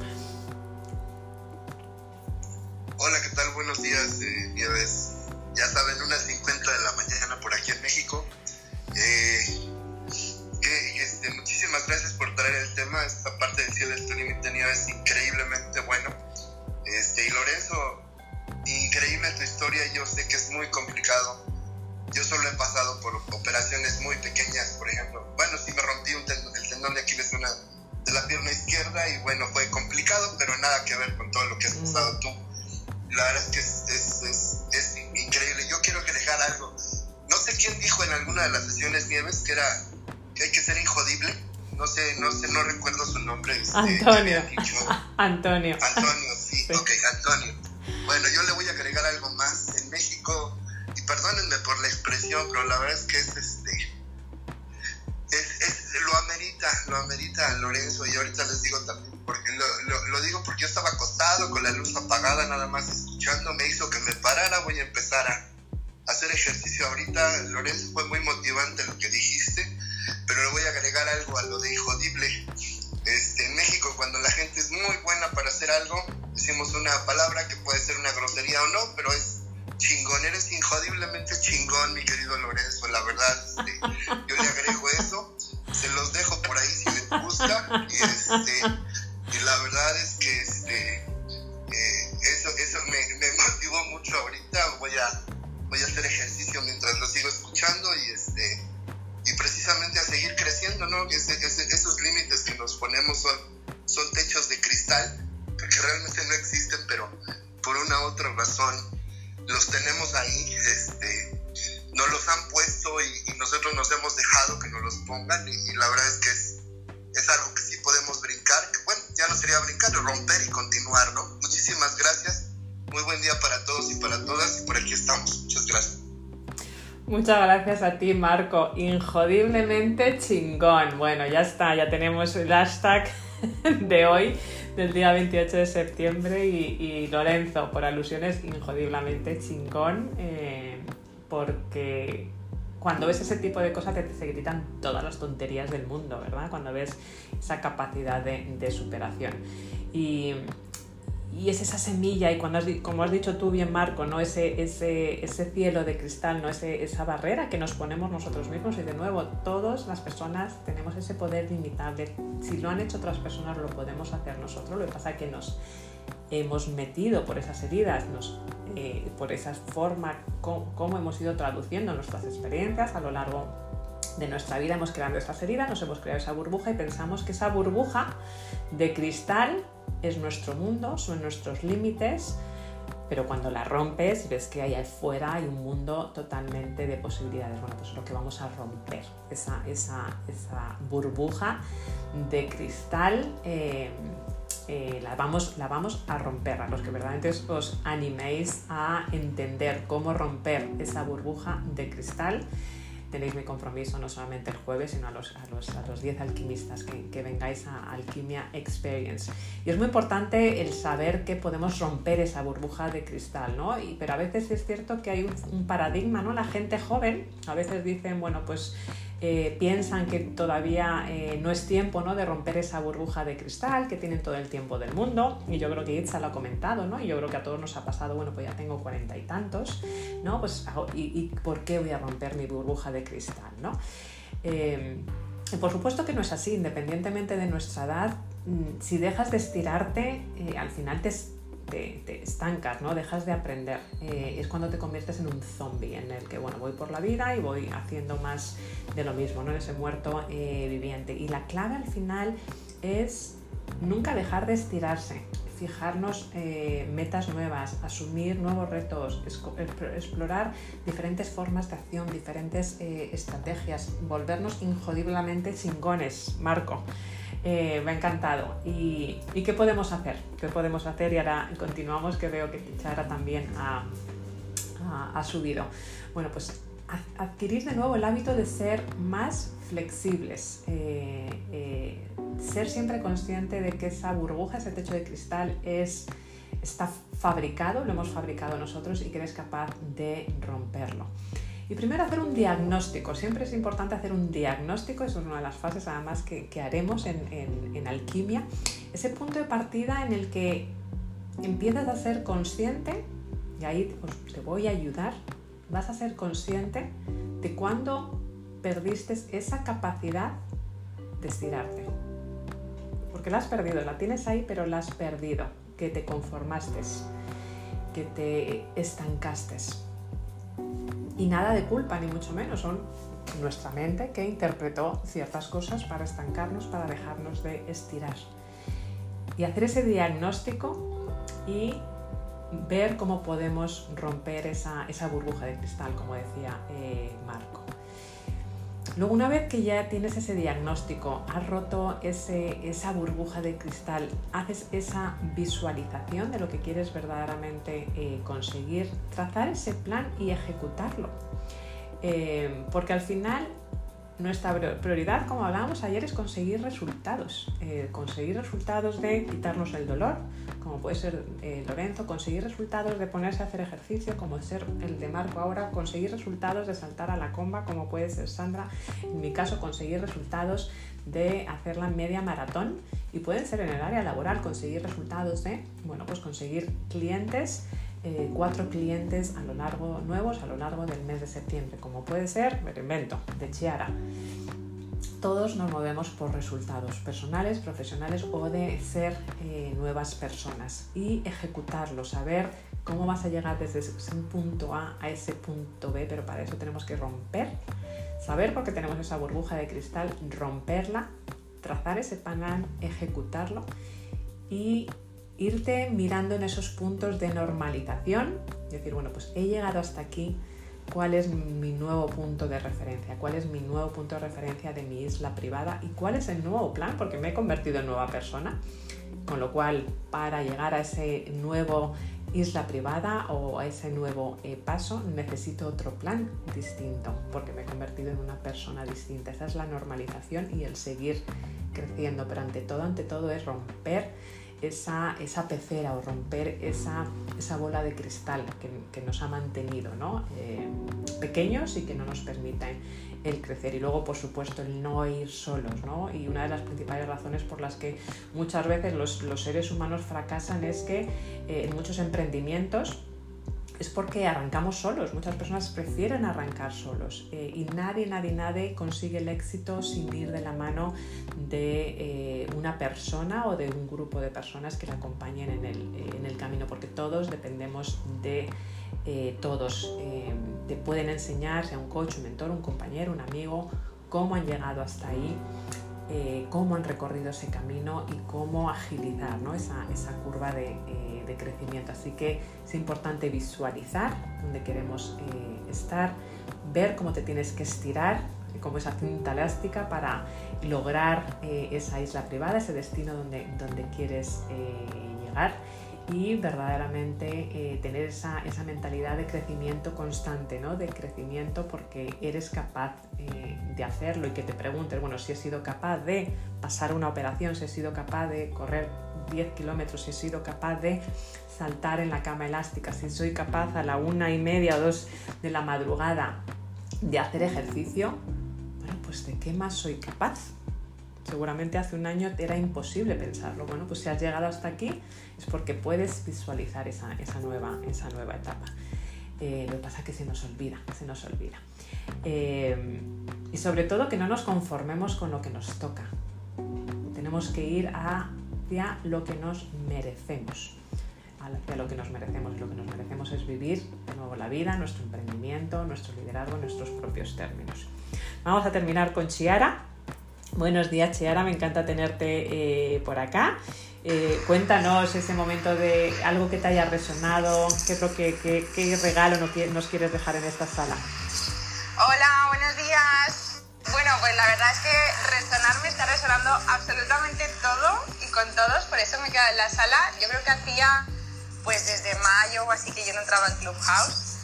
S6: Hola, ¿qué tal? Buenos días, eh, Nieves. Ya saben, unas 50 de la mañana por aquí en México. Eh, este, muchísimas gracias por traer el tema. Esta parte del cielo del límite es increíblemente bueno. Este, y Lorenzo, increíble tu historia. Yo sé que es muy complicado. Yo solo he pasado por operaciones muy pequeñas, por ejemplo. Bueno, sí me rompí un el tendón de Aquiles una, de la pierna izquierda y bueno, fue complicado, pero nada que ver con todo lo que has pasado tú la verdad es que es, increíble. Yo quiero que dejar algo. No sé quién dijo en alguna de las sesiones Nieves que era que hay que ser injodible. No sé, no sé, no recuerdo su nombre.
S1: Este, Antonio. Antonio.
S6: Antonio, sí, ok, Antonio. Bueno, yo le voy a agregar algo más. En México, y perdónenme por la expresión, pero la verdad es que es este. Es, lo amerita, lo amerita Lorenzo, y ahorita les digo también porque lo, lo, digo porque yo estaba acostado con la luz apagada, nada más escuchando, me hizo que me parara, voy a empezar a hacer ejercicio ahorita. Lorenzo, fue muy motivante lo que dijiste, pero le voy a agregar algo a lo de hijodible. Este, en México, cuando la gente es muy buena para hacer algo, decimos una palabra que puede ser una grosería o no, pero es chingón, eres injodiblemente chingón, mi querido Lorenzo, la verdad, este, yo le agrego eso, se los dejo por ahí si les gusta, y este, y la verdad es que este, eh, eso, eso me, motivó mucho ahorita, voy a, voy a hacer ejercicio mientras lo sigo escuchando y, este, y precisamente a seguir creciendo, ¿no? Esos límites que nos ponemos son, son techos de cristal, que realmente no existen, pero por una u otra razón los tenemos ahí, este, nos los han puesto y, nosotros nos hemos dejado que nos los pongan y, y la verdad es que es es, algo que sí podemos brincar, bueno, ya no sería brincar, romper y continuar, ¿no? Muchísimas gracias, muy buen día para todos y para todas y por aquí estamos, muchas gracias.
S1: Muchas gracias a ti, Marco. Injodiblemente chingón. Bueno, ya está, ya tenemos el hashtag de hoy, del día 28 de septiembre. Y, Lorenzo, por alusiones, injodiblemente chingón. Eh, porque cuando ves ese tipo de cosas te, se gritan todas las tonterías del mundo, ¿verdad? Cuando ves esa capacidad de, de superación. Y, y es esa semilla y cuando como has dicho tú bien Marco, ¿no? ese, ese, ese cielo de cristal, ¿no? ese, esa barrera que nos ponemos nosotros mismos y de nuevo todas las personas tenemos ese poder limitable. Si lo han hecho otras personas lo podemos hacer nosotros, lo que pasa es que nos hemos metido por esas heridas, nos, eh, por esa forma como, hemos ido traduciendo nuestras experiencias a lo largo de nuestra vida, hemos creado esas heridas, nos hemos creado esa burbuja y pensamos que esa burbuja de cristal es nuestro mundo, son nuestros límites, pero cuando la rompes ves que hay afuera hay un mundo totalmente de posibilidades. Bueno, pues lo que vamos a romper, esa, esa, esa burbuja de cristal. Eh, eh, la, vamos, la vamos a romper. A los que verdaderamente os animéis a entender cómo romper esa burbuja de cristal, tenéis mi compromiso no solamente el jueves, sino a los, a los, a los 10 alquimistas que, que, vengáis a Alquimia Experience. Y es muy importante el saber que podemos romper esa burbuja de cristal, ¿no? Pero a veces es cierto que hay un, un paradigma, ¿no? La gente joven a veces dicen, bueno, pues eh, piensan que todavía eh, no es tiempo ¿no? de romper esa burbuja de cristal, que tienen todo el tiempo del mundo, y yo creo que Itza lo ha comentado, ¿no? y yo creo que a todos nos ha pasado, bueno, pues ya tengo cuarenta y tantos, ¿no? Pues, ¿y, por qué voy a romper mi burbuja de cristal? ¿no? Eh, por supuesto que no es así, independientemente de nuestra edad, mm, si dejas de estirarte, al final te, te, estancas, ¿no? Dejas de aprender. Eh, es cuando te conviertes en un zombie, en el que, bueno, voy por la vida y voy haciendo más de lo mismo, ¿no? Ese muerto eh, viviente. Y la clave al final es nunca dejar de estirarse, fijarnos eh, metas nuevas, asumir nuevos retos, explorar diferentes formas de acción, diferentes estrategias, volvernos injodiblemente chingones, Marco. Eh, me ha encantado. ¿Y, qué podemos hacer? ¿Qué podemos hacer? Y ahora continuamos, que veo que Chara también ha, subido. Bueno, pues adquirir de nuevo el hábito de ser más flexibles, eh, eh, ser siempre consciente de que esa burbuja, ese techo de cristal es, está fabricado, lo hemos fabricado nosotros y que eres capaz de romperlo. Y primero hacer un diagnóstico. Siempre es importante hacer un diagnóstico, eso es una de las fases además que, haremos en, alquimia. Ese punto de partida en el que empiezas a ser consciente, y ahí te voy a ayudar, vas a ser consciente de cuándo perdiste esa capacidad de estirarte. Porque la has perdido, la tienes ahí, pero la has perdido, que te conformaste, que te estancaste. Y nada de culpa, ni mucho menos, son nuestra mente que interpretó ciertas cosas para estancarnos, para dejarnos de estirar. Y hacer ese diagnóstico y ver cómo podemos romper esa, burbuja de cristal, como decía eh, Marco. Luego, una vez que ya tienes ese diagnóstico, has roto esa burbuja de cristal, haces esa visualización de lo que quieres verdaderamente eh, conseguir, trazar ese plan y ejecutarlo. Eh, porque al final nuestra prioridad, como hablábamos ayer, es conseguir resultados. Eh, conseguir resultados de quitarnos el dolor, como puede ser eh, Lorenzo, conseguir resultados de ponerse a hacer ejercicio, como ser el de Marco ahora, conseguir resultados de saltar a la comba, como puede ser Sandra. En mi caso, conseguir resultados de hacer la media maratón y pueden ser en el área laboral, conseguir resultados de, bueno, pues conseguir clientes eh, cuatro clientes a lo largo, nuevos a lo largo del mes de septiembre, como puede ser, me invento, de Chiara. Todos nos movemos por resultados personales, profesionales o de ser eh, nuevas personas y ejecutarlo, saber cómo vas a llegar desde un punto A a ese punto B, pero para eso tenemos que romper, saber por qué tenemos esa burbuja de cristal, romperla, trazar ese plan, ejecutarlo y irte mirando en esos puntos de normalización, y decir, bueno, pues he llegado hasta aquí, cuál es mi nuevo punto de referencia, cuál es mi nuevo punto de referencia de mi isla privada y cuál es el nuevo plan, porque me he convertido en nueva persona. Con lo cual, para llegar a ese nuevo isla privada o a ese nuevo eh, paso, necesito otro plan distinto, porque me he convertido en una persona distinta. Esa es la normalización y el seguir creciendo, pero ante todo, ante todo es romper esa, esa pecera o romper esa, esa bola de cristal que, nos ha mantenido ¿no? Eh, pequeños y que no nos permiten el crecer. Y luego, por supuesto, el no ir solos. ¿no? Y una de las principales razones por las que muchas veces los, los seres humanos fracasan es que eh, en muchos emprendimientos es porque arrancamos solos. Muchas personas prefieren arrancar solos eh, y nadie, nadie, nadie consigue el éxito sin ir de la mano de eh, una persona o de un grupo de personas que la acompañen en el, en el camino, porque todos dependemos de eh, todos. te pueden enseñar, sea un coach, un mentor, un compañero, un amigo, cómo han llegado hasta ahí. Cómo han recorrido ese camino y cómo agilizar esa, curva de, de crecimiento. Así que es importante visualizar dónde queremos eh, estar, ver cómo te tienes que estirar, como esa cinta elástica para lograr eh, esa isla privada, ese destino donde, quieres eh, llegar y verdaderamente tener esa, esa, mentalidad de crecimiento constante, ¿no? de crecimiento porque eres capaz de hacerlo y que te preguntes, bueno, si he sido capaz de pasar una operación, si he sido capaz de correr 10 kilómetros, si he sido capaz de saltar en la cama elástica, si soy capaz a la una y media o dos de la madrugada de hacer ejercicio, bueno, pues ¿de qué más soy capaz? Seguramente hace un año era imposible pensarlo. Bueno, pues si has llegado hasta aquí es porque puedes visualizar esa, nueva, etapa. Eh, lo que pasa es que se nos olvida, se nos olvida. Eh, y sobre todo que no nos conformemos con lo que nos toca. Tenemos que ir hacia lo que nos merecemos. Hacia lo que nos merecemos. Lo que nos merecemos es vivir de nuevo la vida, nuestro emprendimiento, nuestro liderazgo nuestros propios términos. Vamos a terminar con Chiara. Buenos días, Chiara, me encanta tenerte eh, por acá. Eh, cuéntanos ese momento de algo que te haya resonado, qué, regalo nos quieres dejar en esta sala.
S7: Hola, buenos días. Bueno, pues la verdad es que resonar me está resonando absolutamente todo y con todos, por eso me quedo en la sala. Yo creo que hacía pues desde mayo o así que yo no entraba en Clubhouse.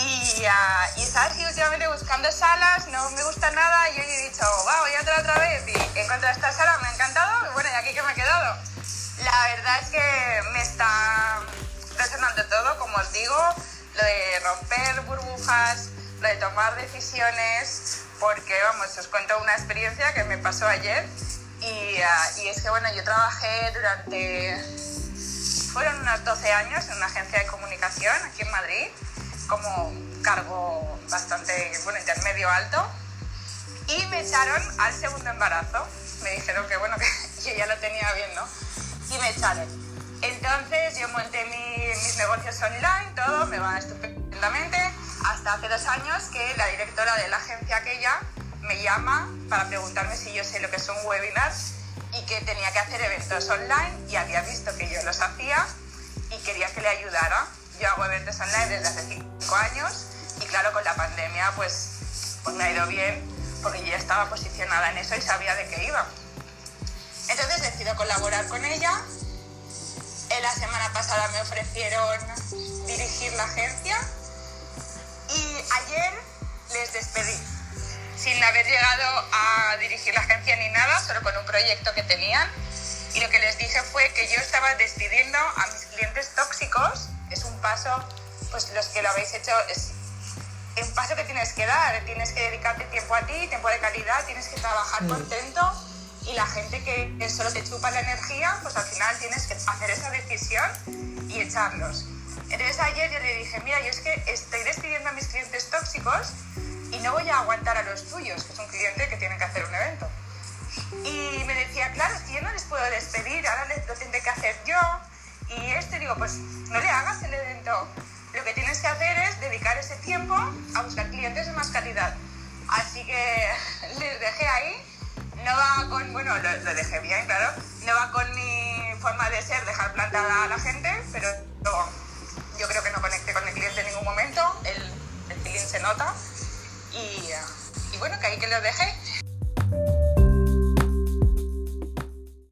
S7: Y, uh, y últimamente buscando salas, no me gusta nada, y hoy he dicho, va, voy a entrar otra vez y he encontrado esta sala, me ha encantado, y bueno, y aquí que me he quedado. La verdad es que me está resonando todo, como os digo, lo de romper burbujas, lo de tomar decisiones, porque vamos, os cuento una experiencia que me pasó ayer y, ah, y, es que bueno, yo trabajé durante, fueron unos 12 años en una agencia de comunicación aquí en Madrid, como cargo bastante, bueno, intermedio alto, y me echaron al segundo embarazo. Me dijeron que bueno, que yo ya lo tenía bien, ¿no? Y me echaron. Entonces yo monté mis negocios online, todo, me va estupendamente hasta hace dos años que la directora de la agencia aquella me llama para preguntarme si yo sé lo que son webinars y que tenía que hacer eventos online y había visto que yo los hacía y quería que le ayudara. Yo hago eventos online desde hace cinco años y claro, con la pandemia pues, pues me ha ido bien porque yo ya estaba posicionada en eso y sabía de qué iba. Entonces decido colaborar con ella. La semana pasada me ofrecieron dirigir la agencia y ayer les despedí, sin haber llegado a dirigir la agencia ni nada, solo con un proyecto que tenían. Y lo que les dije fue que yo estaba despidiendo a mis clientes tóxicos. Es un paso, pues los que lo habéis hecho, es un paso que tienes que dar. Tienes que dedicarte tiempo a ti, tiempo de calidad, tienes que trabajar contento. Y la gente que solo te chupa la energía, pues al final tienes que hacer esa decisión y echarlos. Entonces ayer yo le dije, mira, yo es que estoy despidiendo a mis clientes tóxicos y no voy a aguantar a los tuyos, que es un cliente que tiene que hacer un evento. Y me decía, claro, es que yo no les puedo despedir, ahora lo tendré que hacer yo. Y este digo, pues no le hagas el evento. Lo que tienes que hacer es dedicar ese tiempo a buscar clientes de más calidad. Así que les dejé ahí. No va con, bueno, lo, dejé bien, claro. No va con mi forma de ser, dejar plantada a la gente, pero yo creo que no conecté con el cliente en ningún momento. El, el feeling se nota. Y bueno, que ahí que lo dejé.